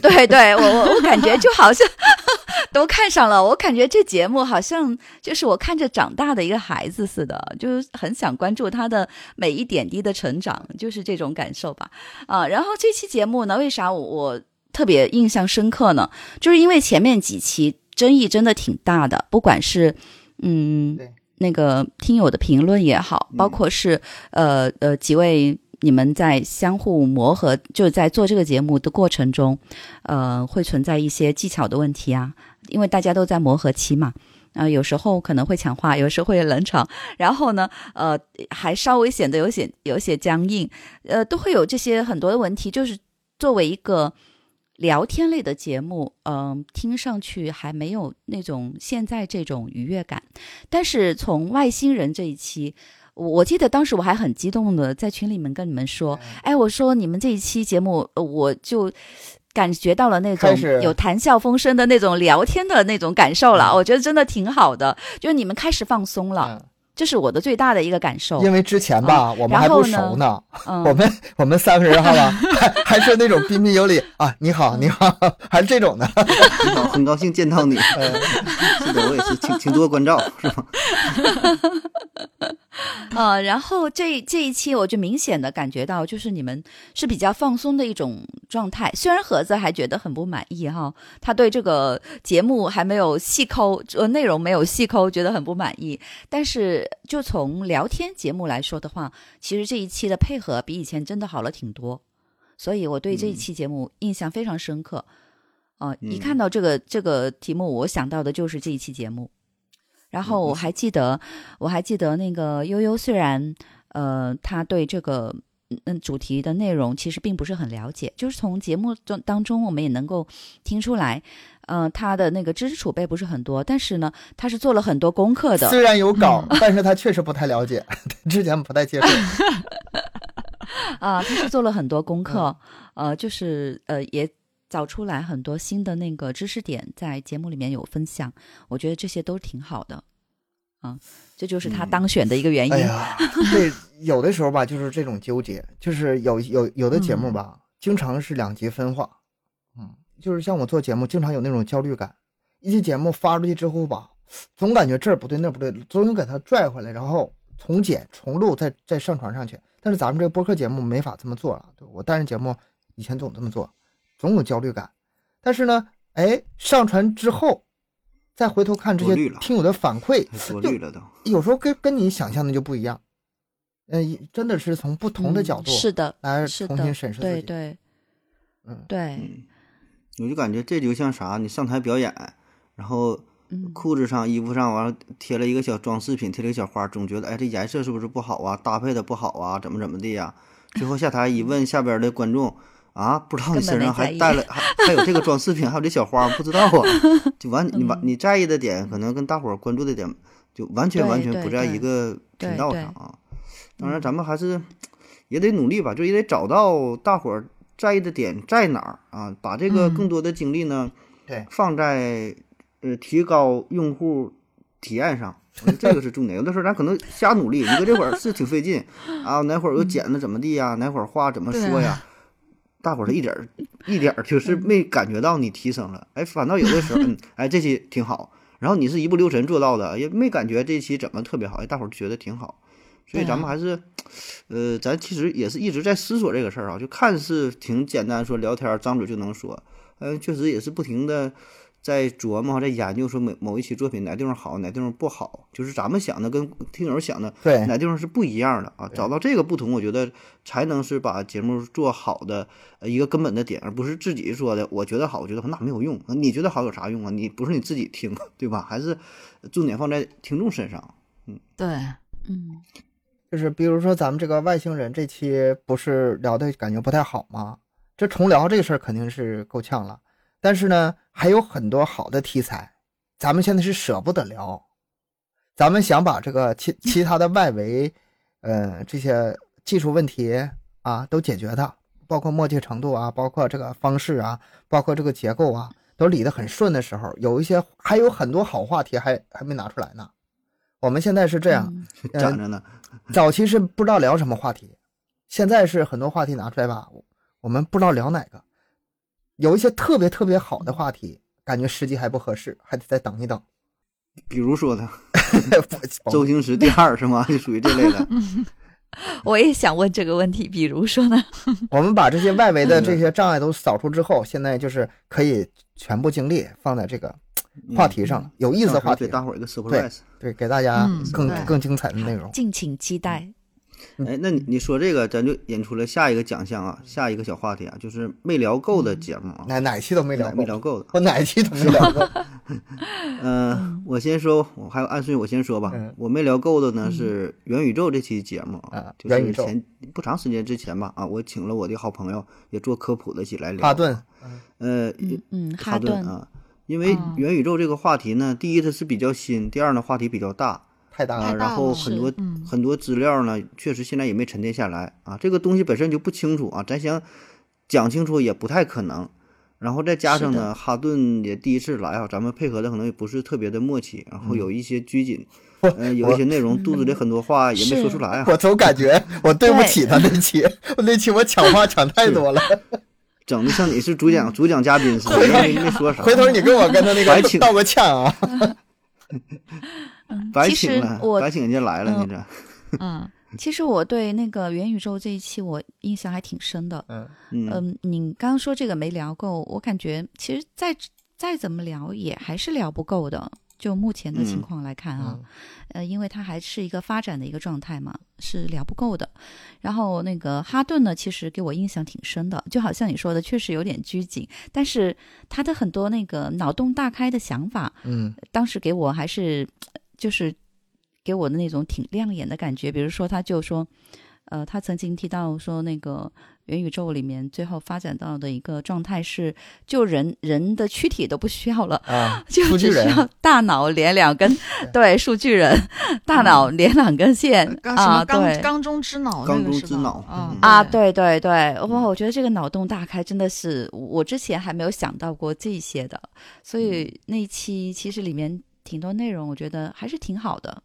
对对，我我我感觉就好像 都看上了，我感觉这节目好像就是我看着长大的一个孩子似的，就是很想关注他的每一点滴的成长，就是这种感受吧。啊，然后这期节目呢，为啥我我特别印象深刻呢？就是因为前面几期争议真的挺大的，不管是嗯对那个听友的评论也好，包括是呃呃几位。你们在相互磨合，就是在做这个节目的过程中，呃，会存在一些技巧的问题啊，因为大家都在磨合期嘛，啊、有时候可能会抢话，有时候会冷场，然后呢，呃，还稍微显得有些有些僵硬，呃，都会有这些很多的问题，就是作为一个聊天类的节目，嗯、听上去还没有那种现在这种愉悦感，但是从外星人这一期。我我记得当时我还很激动的在群里面跟你们说，哎，我说你们这一期节目，呃我就感觉到了那种有谈笑风生的那种聊天的那种感受了，我觉得真的挺好的，就是你们开始放松了，嗯这是我的最大的一个感受。因为之前吧，我们还不熟呢，嗯，我们我们三个人好吧，还还是那种彬彬有礼啊，你好，你好，还是这种的。你好，很高兴见到你。嗯是的，我也是，请请多关照，是吧？呃，然后这这一期我就明显的感觉到，就是你们是比较放松的一种状态。虽然盒子还觉得很不满意哈，他对这个节目还没有细抠，呃，内容没有细抠，觉得很不满意。但是就从聊天节目来说的话，其实这一期的配合比以前真的好了挺多。所以我对这一嗯期节目印象非常深刻。呃，一嗯看到这个这个题目，我想到的就是这一期节目。然后我还记得，我还记得那个悠悠，虽然呃，他对这个嗯主题的内容其实并不是很了解，就是从节目中当中我们也能够听出来，呃，他的那个知识储备不是很多，但是呢，他是做了很多功课的。虽然有稿，嗯但是他确实不太了解，之前不太接触。啊，他是做了很多功课，呃，就是呃也找出来很多新的那个知识点，在节目里面有分享，我觉得这些都挺好的，啊，这就是他嗯当选的一个原因。哎呀，这有的时候吧，就是这种纠结，就是有有有的节目吧，经常是两极分化。嗯，就是像我做节目，经常有那种焦虑感。一期节目发出去之后吧，总感觉这儿不对那儿不对，总想给它拽回来，然后重剪重录，再再上传上去。但是咱们这个播客节目没法这么做了。对我单人节目以前总这么做，总有焦虑感。但是呢，哎，上传之后，再回头看这些听友的反馈，太多虑了都。有时候跟跟你想象的就不一样。嗯、真的是从不同的角度嗯是的，来重新审视自己。对对嗯，对，嗯，我就感觉这就像啥，你上台表演，然后嗯裤子上、衣服上完了贴了一个小装饰品，贴了一个小花，总觉得哎这颜色是不是不好啊？搭配的不好啊？怎么怎么的呀？最后下台一问下边的观众啊，不知道你身上还带了还还有这个装饰品，还有这小花，不知道啊？就完你完嗯你在意的点，可能跟大伙儿关注的点就完全完全不在一个频道上啊。当然，咱们还是也得努力吧，就也得找到大伙儿在意的点在哪儿啊，把这个嗯更多的精力呢，对放在呃提高用户体验上，我觉得这个是重点。有的时候咱可能瞎努力，你搁这会儿是挺费劲 啊，哪会儿又剪的怎么地呀，哪会儿话怎么说呀，大伙儿他一点儿 一点儿就是没感觉到你提升了，哎，反倒有的时候，嗯，哎，这期挺好，然后你是一不留神做到的，也没感觉这期怎么特别好，哎，大伙儿觉得挺好。所以咱们还是，呃，咱其实也是一直在思索这个事儿啊，就看似挺简单，说聊天儿张嘴就能说，嗯，确实也是不停的在琢磨、在研究，说某某一期作品哪地方好，哪地方不好，就是咱们想的跟听友想的对哪地方是不一样的啊。找到这个不同，我觉得才能是把节目做好的呃一个根本的点，而不是自己说的我觉得好，我觉得好那没有用，你觉得好有啥用啊？你不是你自己听，对吧？还是重点放在听众身上。嗯对，嗯就是比如说咱们这个外星人这期不是聊的感觉不太好吗？这重聊这个事儿肯定是够呛了，但是呢，还有很多好的题材，咱们现在是舍不得聊，咱们想把这个其其他的外围，呃，这些技术问题啊都解决它，包括默契程度啊，包括这个方式啊，包括这个结构啊，都理得很顺的时候，有一些还有很多好话题还还没拿出来呢。我们现在是这样，嗯呃 攒着呢，早期是不知道聊什么话题，现在是很多话题拿出来吧，我我们不知道聊哪个。有一些特别特别好的话题，感觉时机还不合适，还得再等一等。比如说呢 周星驰第二是吗？就属于这类的。我也想问这个问题，比如说呢？我们把这些外围的这些障碍都扫除之后，现在就是可以全部精力放在这个话题上了，有意思的话题给，大伙儿一个 surprise。对，给大家嗯更对更精彩的内容。敬请期待。哎，那你你说这个，咱就引出了下一个奖项啊，下一个小话题啊，就是没聊够的节目啊，哪哪期都没聊，没聊够的。我哪期都没聊够。嗯，我先说，我还有按顺序我先说吧嗯。我没聊够的呢是元宇宙这期节目啊就是前不长时间之前吧啊，我请了我的好朋友也做科普的一起来聊。哈顿，呃，嗯嗯，哈哈顿，啊，因为嗯元宇宙这个话题呢，第一它是比较新，第二呢话题比较大。啊，太大了，然后很多嗯很多资料呢，确实现在也没沉淀下来啊。这个东西本身就不清楚啊，咱想讲清楚也不太可能。然后再加上呢，哈顿也第一次来啊，咱们配合的可能也不是特别的默契，然后有一些拘谨，呃，有一些内容肚子里很多话也没说出来啊。我总感觉我对不起他那期，那期我抢话抢太多了。整的像你是主讲主讲嘉宾似的，没没说啥。回头你跟我跟他那个道个歉啊。白其实请了，我白请人家来了，你这 嗯其实我对那个元宇宙这一期我印象还挺深的。嗯，嗯嗯，你刚刚说这个没聊够，我感觉其实再再怎么聊也还是聊不够的。就目前的情嗯况来看啊，嗯呃，因为它还是一个发展的一个状态嘛，是聊不够的。然后那个哈顿呢，其实给我印象挺深的，就好像你说的，确实有点拘谨，但是他的很多那个脑洞大开的想法，嗯当时给我还是就是给我的那种挺亮眼的感觉。比如说，他就说，呃，他曾经提到说，那个元宇宙里面最后发展到的一个状态是，就人人的躯体都不需要了。啊，就数据人只需要 大脑连两根，对，数据人，大脑连两根线啊，对缸中之脑那缸个是吧中之脑啊嗯啊，对对对，哇，我觉得这个脑洞大开，真的是我之前还没有想到过这些的，所以那一期其实里面挺多内容，我觉得还是挺好的。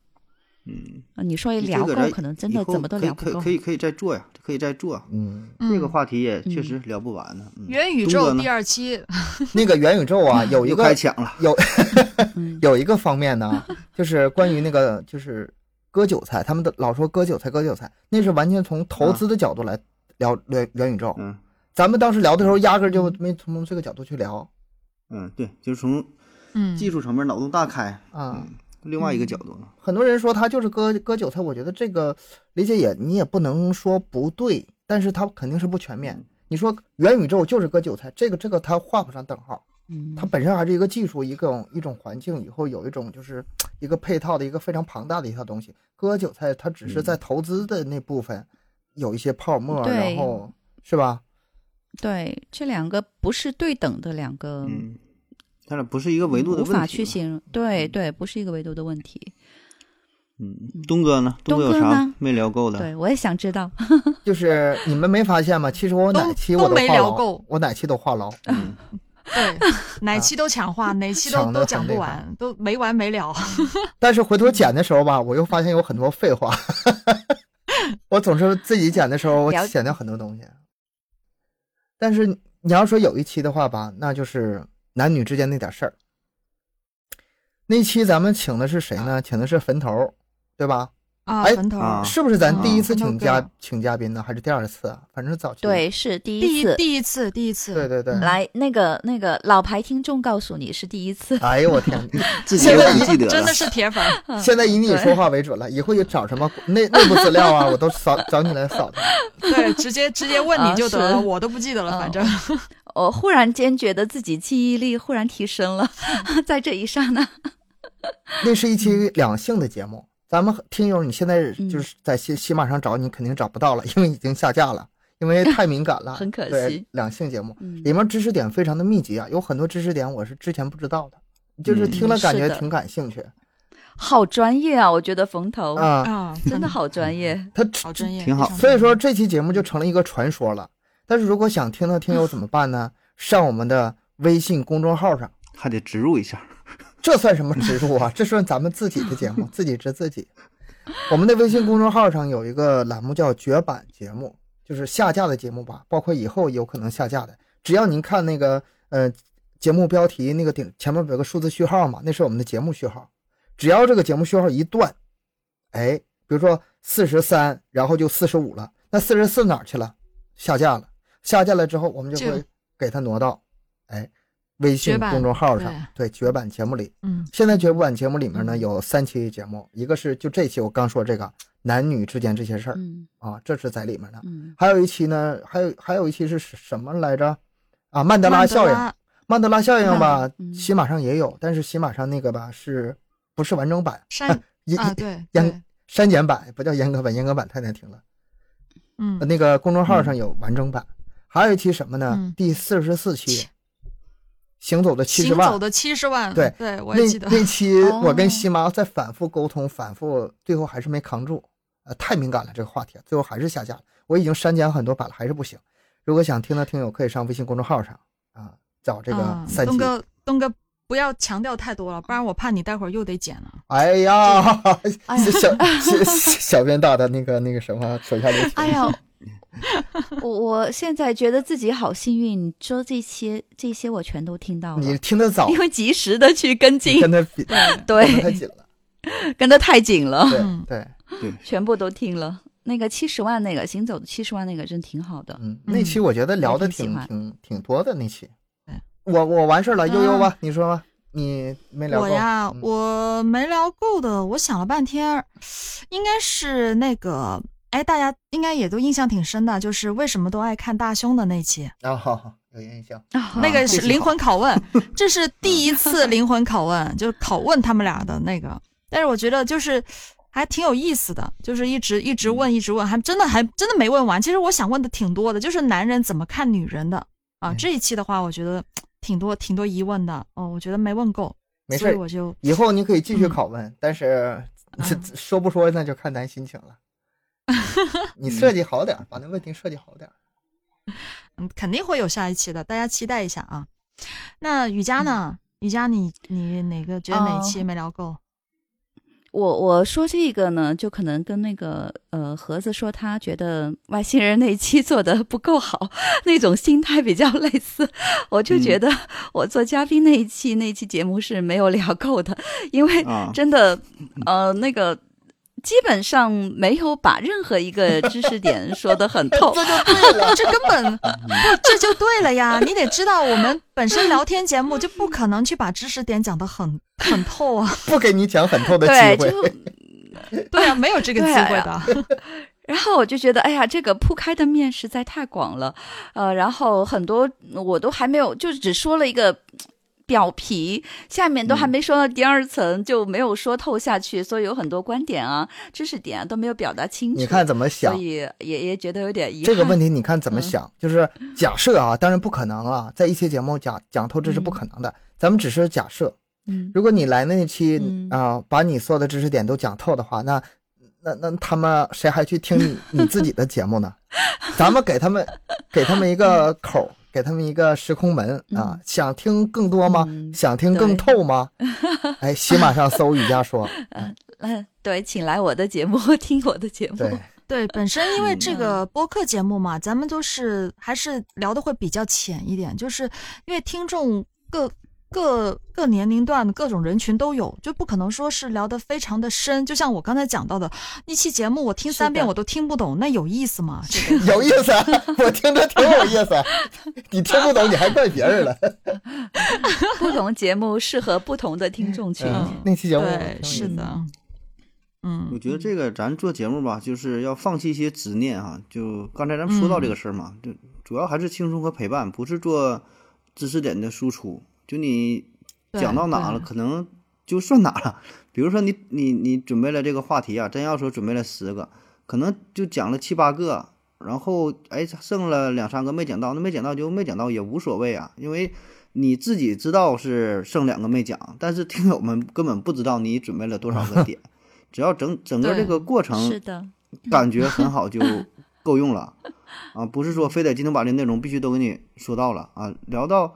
嗯，啊你说一聊够，可能真的怎么都聊不够可以可。以再做呀，可以再做。嗯，这个嗯话题也确嗯实聊不完呢。嗯元宇宙第二期，那个元宇宙啊，有一又个开抢了，有嗯 有一个方面呢，就是关于那个就是割韭菜，他们都老说割韭菜割韭菜，那是完全从投资的角度来聊元元宇宙。嗯咱们当时聊的时候，压根儿就没从这个角度去聊嗯，对，就是从嗯，技术层面脑洞大开，啊。嗯，另外一个角度呢，很多人说他就是割割韭菜，我觉得这个理解也你也不能说不对，但是它肯定是不全面。你说元宇宙就是割韭菜，这个这个它画不上等号。嗯，它本身还是一个技术，一种一种环境，以后有一种就是 一个配套的一个非常庞大的一套东西。割韭菜，它只是在投资的那部分有一些泡沫，对然后是吧？对，这两个不是对等的两个，嗯，它俩不是一个维度的无法问题嘛。去形容。对对，不是一个维度的问题。嗯，东哥呢？东哥有啥没聊够的？对，我也想知道。就是你们没发现吗？其实我哪期我都没聊够，我哪期都话痨。嗯，对，哪期都抢话，哪期都抢都讲不完，都没完没了。但是回头剪的时候吧，我又发现有很多废话。我总是自己剪的时候，我剪掉很多东西。但是你要说有一期的话吧，那就是男女之间那点事儿。那期咱们请的是谁呢？请的是坟头，对吧？啊，哎坟头啊是不是咱第一次嗯请嘉请嘉宾呢？还是第二次啊？反正早期。对，是第第一一次。第一次第一次，对对对。来，那个那个老牌听众告诉你是第一次。哎呦我天！真的是铁粉 现在以你说话为准了，以后就找什么内内部资料啊，我都扫找你来扫他。对，直接直接问啊你就得了，是我都不记得了，哦反正。我忽然间觉得自己记忆力忽然提升了，在这一刹那。那是一期两性的节目，咱们听友你现在嗯就是在喜喜马上找，你肯定找不到了，因为已经下架了，因为太敏感了，很可惜两性节目嗯里面知识点非常的密集啊，有很多知识点我是之前不知道的，就是嗯听了感觉挺感兴趣好专业啊！我觉得冯头、啊。啊，真的好专业。他好专业，挺好所以说这期节目就成了一个传说了。但是如果想听的听友怎么办呢？上我们的微信公众号上。还得植入一下。这算什么植入啊？这算咱们自己的节目，自己植自己。我们的微信公众号上有一个栏目叫“绝版节目”，就是下架的节目吧，包括以后有可能下架的。只要您看那个呃节目标题那个顶前面有个数字序号嘛，那是我们的节目序号。只要这个节目序号一断，哎，比如说四十三，然后就四十五了，那四十四哪儿去了？下架了。下架了之后，我们就就会给它挪到哎微信公众号上，对绝版节目里。嗯现在绝版节目里面呢嗯有三期节目，一个是就这期我刚说这个男女之间这些事儿嗯啊，这是在里面的。嗯还有一期呢，还有还有一期是什么来着？啊，曼德拉效应。拉曼德拉效应吧，嗯喜马上也有，但是喜马上那个吧是不是完整版？删对严，删减版不叫严格版，严格版太难听了。嗯那个公众号上有完整版，还有一期什么呢？嗯第四十四期，行走的七十万。行走的七十万，对对，我记得。那期我跟哦西妈在反复沟通，反复最后还是没扛住，呃，太敏感了这个话题，最后还是下架了。我已经删减很多版了，还是不行。如果想听的听友可以上微信公众号上啊，找这个啊三期。东哥，东哥不要强调太多了，不然我怕你待会儿又得剪了。哎呀，哎呀小小小编大的那个那个什么手下留情。哎呀，我我现在觉得自己好幸运，你说这些这些我全都听到了你，听得早，因为及时的去跟进，跟他比，对，跟得太，紧了。跟的太紧了，对嗯对，全部都听了。那个七十万那个行走的七十万那个真挺好的，嗯，那期我觉得聊的挺挺挺挺多的那期对。我我完事儿了，啊悠悠吧，你说吧。你没聊够？我呀，嗯我没聊够的，我想了半天，应该是那个，哎，大家应该也都印象挺深的，就是为什么都爱看大胸的那期，啊，好好有印象。啊那个是灵魂拷问，这是第一次灵魂拷问，就是拷问他们俩的那个。但是我觉得就是还挺有意思的，就是一直一直问，一直问，还真的还真的没问完。其实我想问的挺多的，就是男人怎么看女人的啊？嗯这一期的话，我觉得挺多挺多疑问的哦，我觉得没问够，没事我就以后你可以继续嗯拷问，但是 说不说那就看咱心情了。你设计好点，把那问题设计好点。嗯，肯定会有下一期的，大家期待一下啊。那雨佳呢？雨佳你，你哪个觉得哪期哦没聊够？我我说这个呢，就可能跟那个呃盒子说他觉得外星人那一期做的不够好，那种心态比较类似。我就觉得我做嘉宾那一期那一期节目是没有聊够的，因为啊，真的呃那个基本上没有把任何一个 知识点说得很透。这就对了。这根本不，这就对了呀！你得知道，我们本身聊天节目就不可能去把知识点讲得很很透啊。不给你讲很透的对，机会。就对啊，没有这个机会啊的。然后我就觉得，哎呀，这个铺开的面实在太广了，呃，然后很多我都还没有，就只说了一个表皮，下面都还没说到第二层，就没有说透下去，所以有很多观点啊、知识点啊都没有表达清楚。你看怎么想所想？以也也觉得有点遗憾。这个问题你看怎么嗯想？就是假设啊，当然不可能啊，在一期节目讲讲透这是不可能的。咱们只是假设，嗯，如果你来那期嗯啊，把你所有的知识点都讲透的话，那那那他们谁还去听你你自己的节目呢？咱们给他们给他们一个口儿，给他们一个时空门啊嗯！想听更多吗？嗯想听更透吗？哎，喜马上搜雨佳说，嗯，对，请来我的节目 听我的节目。对，对，本身因为这嗯个播客节目嘛，咱们都是还是聊的会比较浅一点，就是因为听众各各各年龄段、各种人群都有，就不可能说是聊得非常的深。就像我刚才讲到的一期节目，我听三遍我都听不懂，那有意思吗？这有意思，啊，我听着挺有意思。啊你听不懂，你还怪别人了。不同节目适合不同的听众群。嗯那期节目对，是的，嗯，我觉得这个咱做节目吧，就是要放弃一些执念哈。就刚才咱们说到这个事儿嘛，就主要还是轻松和陪伴，不是做知识点的输出。就你讲到哪了，可能就算哪了。比如说你你你准备了这个话题啊，真要说准备了十个，可能就讲了七八个，然后哎剩了两三个没讲到，那没讲到就没讲到也无所谓啊，因为你自己知道是剩两个没讲，但是听友们根本不知道你准备了多少个点，只要整整个这个过程是的，感觉很好就够用了 啊，不是说非得今天把这内容必须都给你说到了啊，聊到嗯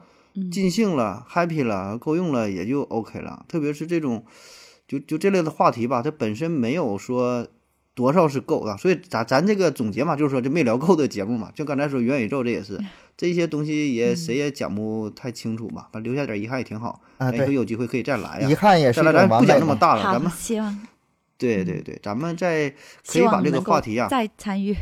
尽兴了、happy 了、够用了也就 OK 了。特别是这种就就这类的话题吧，它本身没有说多少是够的，所以咱咱这个总结嘛，就是说这没聊够的节目嘛，就刚才说元宇宙这也是 这些东西也谁也讲不太清楚嘛，反正留下点遗憾也挺好。以后对，有机会可以再来呀遗。憾也是再来，咱。不讲那么大了，咱，们希望对对对，咱们再可以把这个话题啊再参与。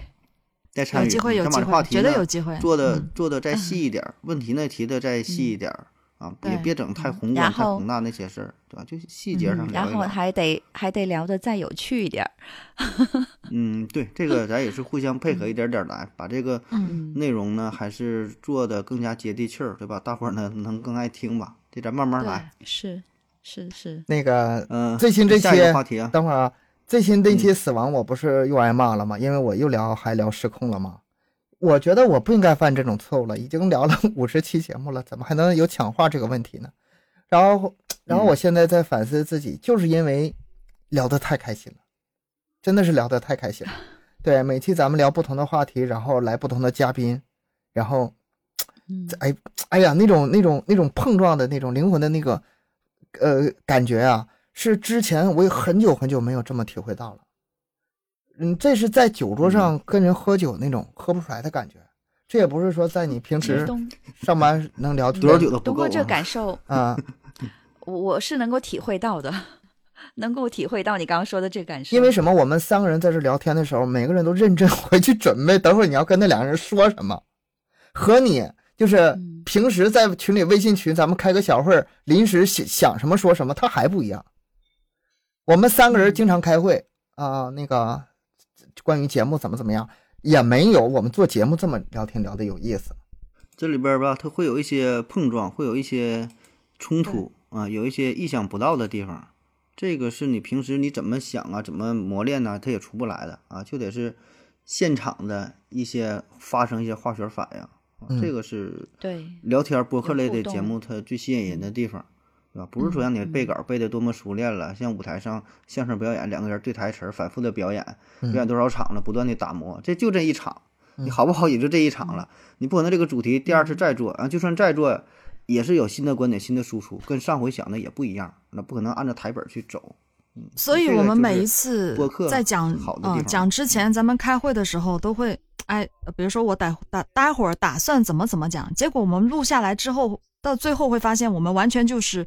再参与，有机会，有咱把机会，绝对这话题呢有机会。做的嗯做的再细一点儿，问题呢提的再细一点儿啊，也别整太宏观、然后太宏大那些事儿，对吧？就细节上嗯然后聊一聊。还得还得聊的再有趣一点儿。嗯，对，这个咱也是互相配合一点点儿来，把这个嗯，内容呢还是做的更加接地气儿，对吧？大伙儿呢 能更爱听吧？这咱慢慢来。是是是，那个嗯，最新这下一期个话题啊，等会儿啊，最新那期死亡我不是又挨骂了吗？因为我又聊还聊失控了吗？我觉得我不应该犯这种错误了，已经聊了 五十期节目了，怎么还能有抢话这个问题呢？然后，然后我现在在反思自己，就是因为聊得太开心了，真的是聊得太开心了。对，每期咱们聊不同的话题，然后来不同的嘉宾，然后嗯，哎哎呀，那种那种那种碰撞的那种灵魂的那个呃感觉啊，是之前我也很久很久没有这么体会到了。嗯，这是在酒桌上跟人喝酒那种喝不出来的感觉。这也不是说在你平时上班能聊多少酒都不够东哥这啊。感受，啊，我我是能够体会到的，能够体会到你刚刚说的这感受。因为什么？我们三个人在这聊天的时候，每个人都认真回去准备，等会儿你要跟那两个人说什么。和你就是嗯平时在群里微信群，咱们开个小会儿，临时想想什么说什么，他还不一样。我们三个人经常开会啊、那个关于节目怎么怎么样，也没有我们做节目这么聊天聊的有意思。这里边吧，它会有一些碰撞，会有一些冲突啊，有一些意想不到的地方。这个是你平时你怎么想啊，怎么磨练呢、它也出不来的啊，就得是现场的一些发生一些化学反应。啊嗯这个是对，聊天播客类的节目它最吸引人的地方，对吧？不是说让你背稿背得多么熟练了，像舞台上相声表演，两个人对台词儿，反复的表演，表演多少场了，不断的打磨，这就这一场，你好不好也就这一场了，你不可能这个主题第二次再做啊，就算再做，也是有新的观点、新的输出，跟上回想的也不一样，那不可能按照台本去走。所以我们每一次播客在讲呃好的地方讲之前，咱们开会的时候都会，哎，比如说我待待待会儿打算怎么怎么讲，结果我们录下来之后，到最后会发现我们完全就是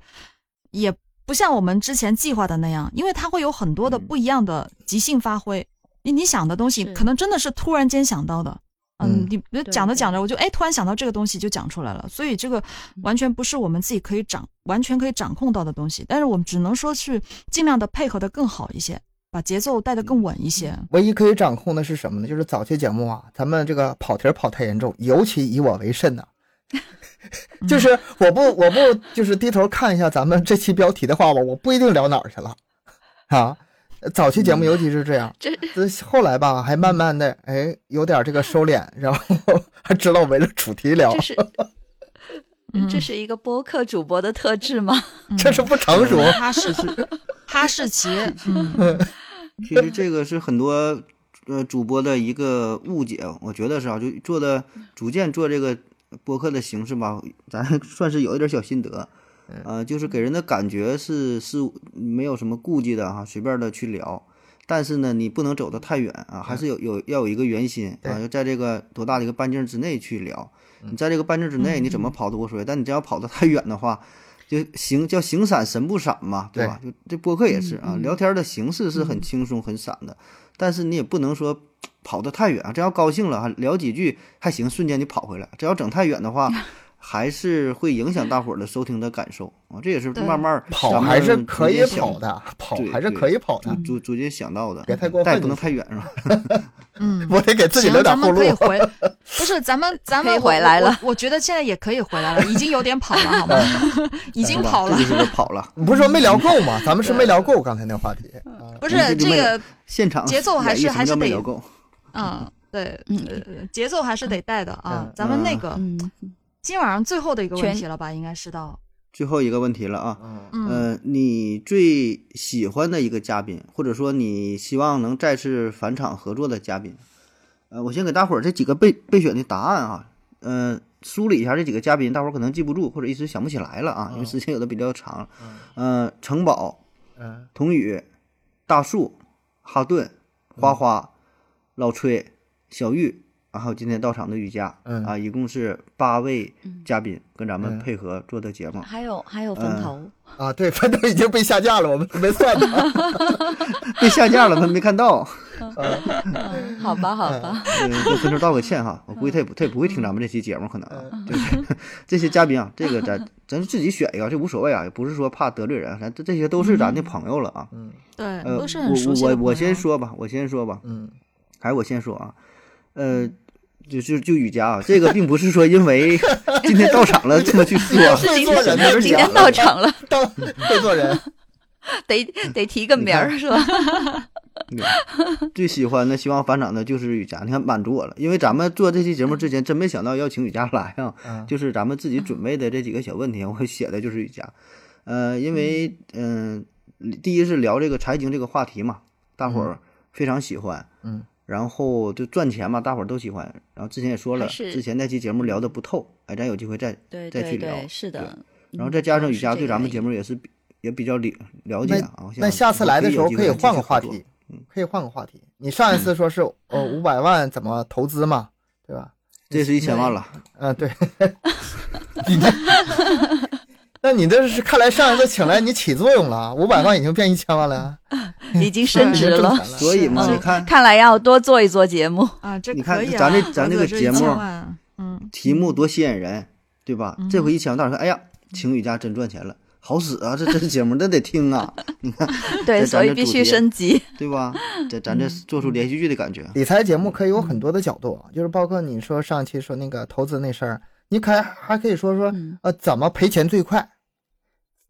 也不像我们之前计划的那样，因为它会有很多的嗯不一样的即兴发挥。你你想的东西可能真的是突然间想到的，嗯嗯，你讲着讲着，我就哎突然想到这个东西就讲出来了，所以这个完全不是我们自己可以掌完全可以掌控到的东西，但是我们只能说是尽量的配合的更好一些，把节奏带的更稳一些。唯一可以掌控的是什么呢？就是早期节目啊，咱们这个跑题儿跑太严重，尤其以我为甚呐、就是我不我不就是低头看一下咱们这期标题的话吧，我不一定聊哪儿去了啊。早期节目尤其是这样，这这后来吧，还慢慢的哎有点这个收敛，然后还知道围着主题聊这，是嗯这是一个播客主播的特质吗？这是不成熟。哈士哈士奇，嗯，其实这个是很多呃主播的一个误解，我觉得是啊，就做的逐渐做这个播客的形式吧，咱算是有一点小心得，呃，就是给人的感觉是是没有什么顾忌的哈、随便的去聊。但是呢，你不能走得太远啊，还是有有要有一个圆心啊，对。要在这个多大的一个半径之内去聊。你在这个半径之内，你怎么跑都无所谓，但你只要跑得太远的话，就形叫形散神不散嘛，对吧？就这播客也是啊，聊天的形式是很轻松很散的，但是你也不能说跑得太远啊，这要高兴了还聊几句还行，瞬间就跑回来，这要整太远的话，还是会影响大伙儿的收听的感受啊。这也是慢慢跑还是可以跑的，跑还是可以跑的逐，逐逐渐想到的，别太过分但也不能太远是吧？嗯，我得给自己，留点后路咱们可以。回，不是咱们咱们回来了我觉得现在也可以回来了，已经有点跑了，好吗？已经跑了 这，就是跑了，你不是说没聊够吗？咱们是没聊够刚才那话题啊。不是这个，现场节奏还是还是得。嗯，对，嗯呃，节奏还是得带的啊嗯。咱们那个嗯，今晚上最后的一个问全题了吧？应该是到，最后一个问题了啊，嗯。你最喜欢的一个嘉宾，或者说你希望能再次返场合作的嘉宾，呃，我先给大伙儿这几个备备选的答案啊，呃，梳理一下这几个嘉宾，大伙儿可能记不住或者一时想不起来了啊，因为时间有的比较长。呃，城堡、嗯。童宇、大树、哈顿、花花、老崔、小玉，然后今天到场的瑜伽，嗯。啊，一共是八位嘉宾跟咱们嗯。配合做的节目。还有还有嗯分头，啊，对，分头已经被下架了，我们没算。呢。被下架了，他没看到。嗯，好吧好吧，嗯，跟分头道个歉哈，我估计他也不他也不会听咱们这期节目，可能啊就是这些嘉宾啊，这个咱咱自己选一个，这无所谓啊，也不是说怕得罪人，咱这这些都是咱的朋友了啊。嗯。对，呃，都是很熟悉的我我我先说吧，我先说吧，嗯。还是我先说啊，呃。就就就雨佳啊，这个并不是说因为今天到场了这么去说，是做人天今天到场了，到会做人，得得提个名儿是吧？最喜欢的、希望返场的就是雨佳，你看满足我了。因为咱们做这期节目之前，真没想到要请雨佳来啊。嗯就是咱们自己准备的这几个小问题，我写的就是雨佳。呃，因为嗯、第一是聊这个财经这个话题嘛，大伙儿非常喜欢。嗯。然后就赚钱嘛，大伙儿都喜欢。然后之前也说了，之前那期节目聊的不透，哎，咱有机会再对再去聊。是的。然后再加上雨佳对咱们节目也是比也比较了了解那啊。那下次来的时候可以换个话题，可以换个话题。你上一次说是呃五百万怎么投资嘛，对吧？这是一千万了。嗯，对。那你这是看来上一次请来你起作用了，五百万已经变一千万了，已经升值了所以嘛，嗯你看看来要多做一做节目。啊，这你看咱这咱这个节目嗯，题目多吸引人，对吧？嗯这回一抢到说，哎呀，情侣家真赚钱了，好使啊！这这节目那得听啊，你看对，所以必须升级。对吧？这 咱这做出连续剧的感觉。理财节目可以有很多的角度，就是包括你说上期说那个投资那事儿，你可还可以说说嗯呃怎么赔钱最快，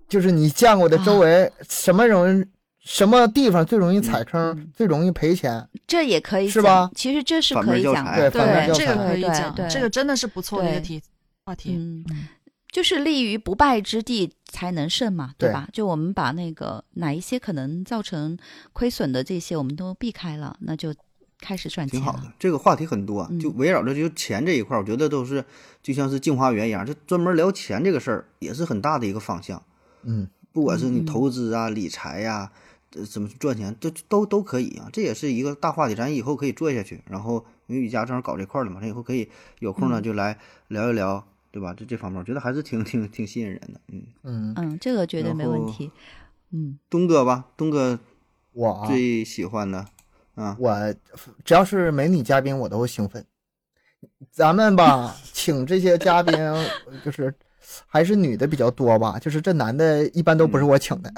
就是你见过的周围什么容易什么地方最容易踩坑嗯，最容易赔钱，这也可以是吧其实这是可以讲面教材对对，这个可以讲，对这个真的是不错的一个题话题。就是立于不败之地才能胜嘛，对对吧？就我们把那个哪一些可能造成亏损的这些，我们都避开了，那就开始赚钱。挺好的，这个话题很多，嗯就围绕着就钱这一块儿，我觉得都是就像是镜花缘一样，就专门聊钱这个事儿，也是很大的一个方向。嗯，不管是你投资啊、理财呀、呃怎么赚钱，都都都可以啊。这也是一个大话题，咱以后可以做下去。然后因为雨佳正好搞这块儿了嘛，咱以后可以有空呢嗯就来聊一聊，对吧？这这方面我觉得还是挺挺挺吸引人的。嗯，嗯，嗯，这个绝对没问题。嗯，东哥吧，东哥我啊最喜欢的啊，我只要是美女嘉宾，我都兴奋。咱们吧，请这些嘉宾就是还是女的比较多吧，就是这男的一般都不是我请的，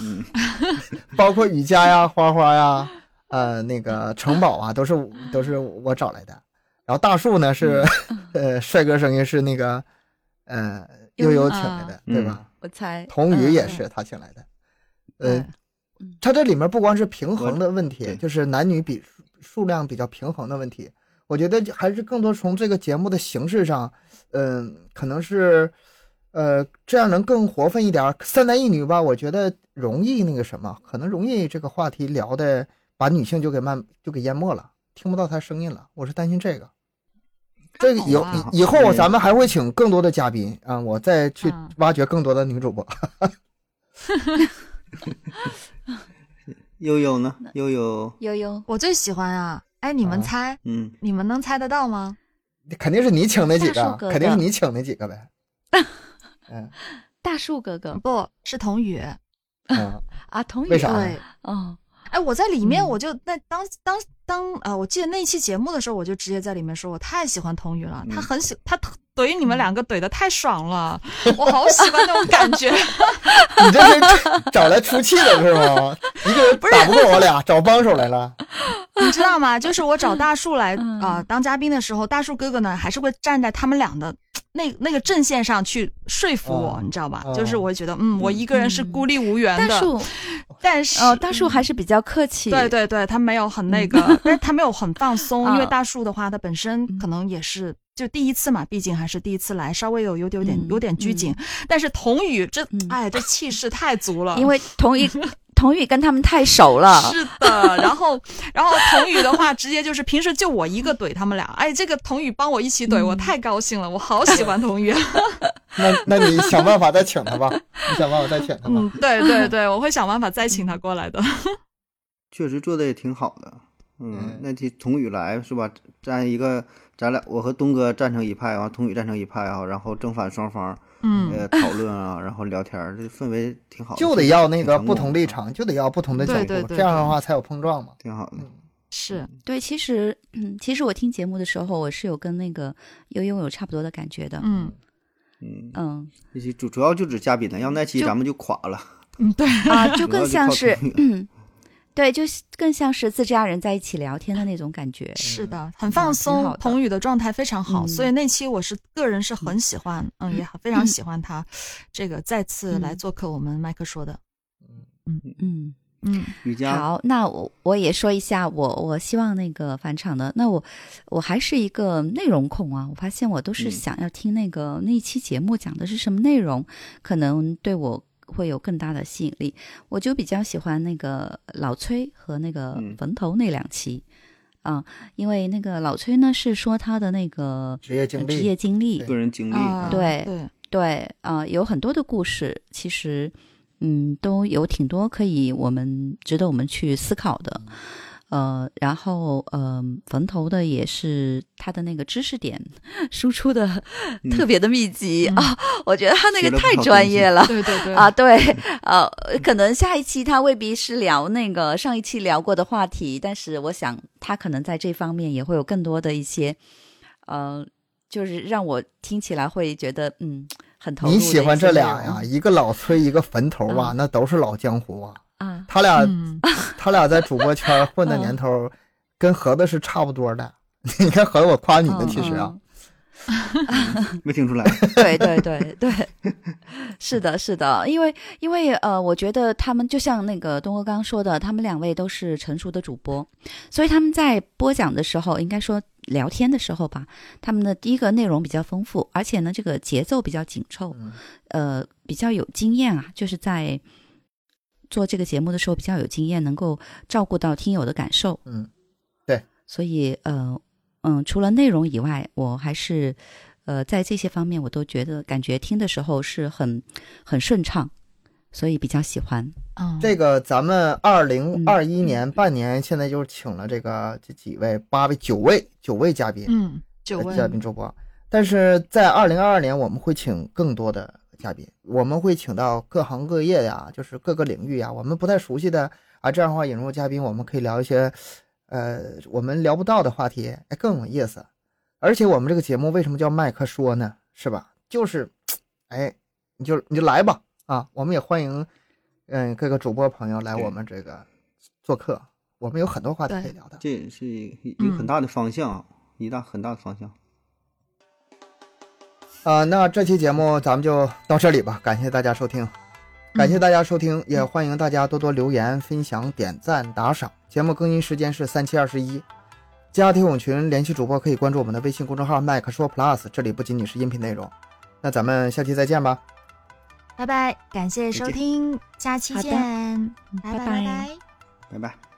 嗯，包括雨佳呀、花花呀、呃那个城堡啊，都是都是我找来的。然后大树呢是，呃，帅哥声音是那个，呃，悠悠请来的，嗯。对吧？我猜。童宇也嗯。是他请来的，呃对，它这里面不光是平衡的问题，就是男女比数数量比较平衡的问题。我觉得还是更多从这个节目的形式上，嗯、可能是，呃，这样能更活泛一点。三男一女吧，我觉得容易那个什么，可能容易这个话题聊的把女性就给慢就给淹没了，听不到她声音了。我是担心这个。这个以以以后咱们还会请更多的嘉宾啊，我再去嗯挖掘更多的女主播。悠悠呢？悠悠，悠悠，我最喜欢啊！哎，你们啊猜，嗯，你们能猜得到吗？肯定是你请那几个肯定是你请那几个呗。嗯。大树哥哥。不是童宇。嗯，啊，童宇为啥？对，哦，哎，我在里面，嗯。我就那当当当啊、我记得那一期节目的时候，我就直接在里面说，我太喜欢童宇了，他嗯。很喜他怼你们两个怼的太爽了，我好喜欢那种感觉。你这是找来出气的是吗？一个人 打不过我俩，找帮手来了。你知道吗？就是我找大树来嗯啊、当嘉宾的时候，大树哥哥呢还是会站在他们俩的 那那个阵线上去说服我，嗯你知道吧？嗯就是我会觉得，嗯，我一个人是孤立无援的，大树但是哦，大树还是比较客气。对对对，他没有很那个，但是他没有很放松，因为啊大树的话，他本身可能也是就第一次嘛，毕竟还是第一次来，稍微有有点有点嗯有点拘谨。但是童宇这嗯哎，这气势太足了，因为童宇童宇跟他们太熟了。是的，然后然后童宇的话，直接就是平时就我一个怼他们俩，哎，这个童宇帮我一起怼，嗯我太高兴了，我好喜欢童宇。那那你想办法再请他吧，你想办法再请他吧。嗯，对对对，我会想办法再请他过来的。确实做的也挺好的。嗯嗯，那题童宇来是吧？占一个，咱俩我和东哥站成一派，完童宇站成一派啊，然后正反双方嗯，呃讨论啊，然后聊天儿，这氛围挺好的。就得要那个不同立，场，就得要不同的角度，对对对这样的话才有碰撞嘛。挺好的。是，对，其实嗯，其实我听节目的时候，我是有跟那个悠悠有差不多的感觉的。嗯嗯，嗯这期主主要就指嘉宾的，要那期咱们就垮了。嗯，对，啊，就更像是嗯，对，就是更像是自家人在一起聊天的那种感觉。是的，很放松好，的童宇的状态非常好，嗯所以那期我是个人是很喜欢，嗯，也非常喜欢他，这个再次来嗯做客我们麦克说的，嗯，嗯瑜伽好，那我我也说一下，我我希望那个返场的，那我我还是一个内容控啊，我发现我都是嗯想要听那个、那一期节目讲的是什么内容，可能对我会有更大的吸引力。我就比较喜欢那个老崔和那个嗯坟头那两期。啊，因为那个老崔呢是说他的那个职业经历呃职业经历，个人经历，啊，对对，对，啊，有很多的故事，其实，嗯，都有挺多可以我们值得我们去思考的。呃，然后，呃，坟头的也是他的那个知识点输出的特别的密集、嗯啊，我觉得他那个太专业了。对对对啊，对，呃，可能下一期他未必是聊那个上一期聊过的话题，但是我想他可能在这方面也会有更多的一些呃，就是让我听起来会觉得嗯很投入。你喜欢这俩呀？一个老崔，一个坟头啊，那都是老江湖啊。啊，他俩嗯。他俩在主播圈混的年头，跟盒子是差不多的。你看盒子，我夸你的，其实啊，没听出来。对对对对，是的，是的，因为因为呃，我觉得他们就像那个东哥刚刚说的，他们两位都是成熟的主播，所以他们在播讲的时候，应该说聊天的时候吧，他们的第一个内容比较丰富，而且呢，这个节奏比较紧凑，嗯。呃，比较有经验啊，就是在做这个节目的时候比较有经验，能够照顾到听友的感受。嗯，对所以呃嗯，除了内容以外，我还是呃在这些方面我都觉得感觉听的时候是很很顺畅，所以比较喜欢。嗯，这个咱们二零嗯二一年半年，现在就是请了这个这几位八位九位九位嘉宾，嗯，九呃位嘉宾主播。但是在二零二二年，我们会请更多的嘉宾，我们会请到各行各业呀，就是各个领域呀，我们不太熟悉的啊，这样的话引入嘉宾，我们可以聊一些呃我们聊不到的话题，哎，更有意思。而且我们这个节目为什么叫麦克说呢？是吧？就是，哎，你就你就来吧啊！我们也欢迎，嗯，各个主播朋友来我们这个做客，我们有很多话题可以聊的。这也是一个很大的方向啊，一大很大的方向。啊、那这期节目咱们就到这里吧，感谢大家收听，感谢大家收听，也欢迎大家多多留言、分享、点赞、打赏。节目更新时间是三七二十一，加听友群联系主播可以关注我们的微信公众号“麦克说 Plus”，这里不仅仅是音频内容。那咱们下期再见吧。拜拜，感谢收听，下期见，拜拜拜拜拜。拜拜。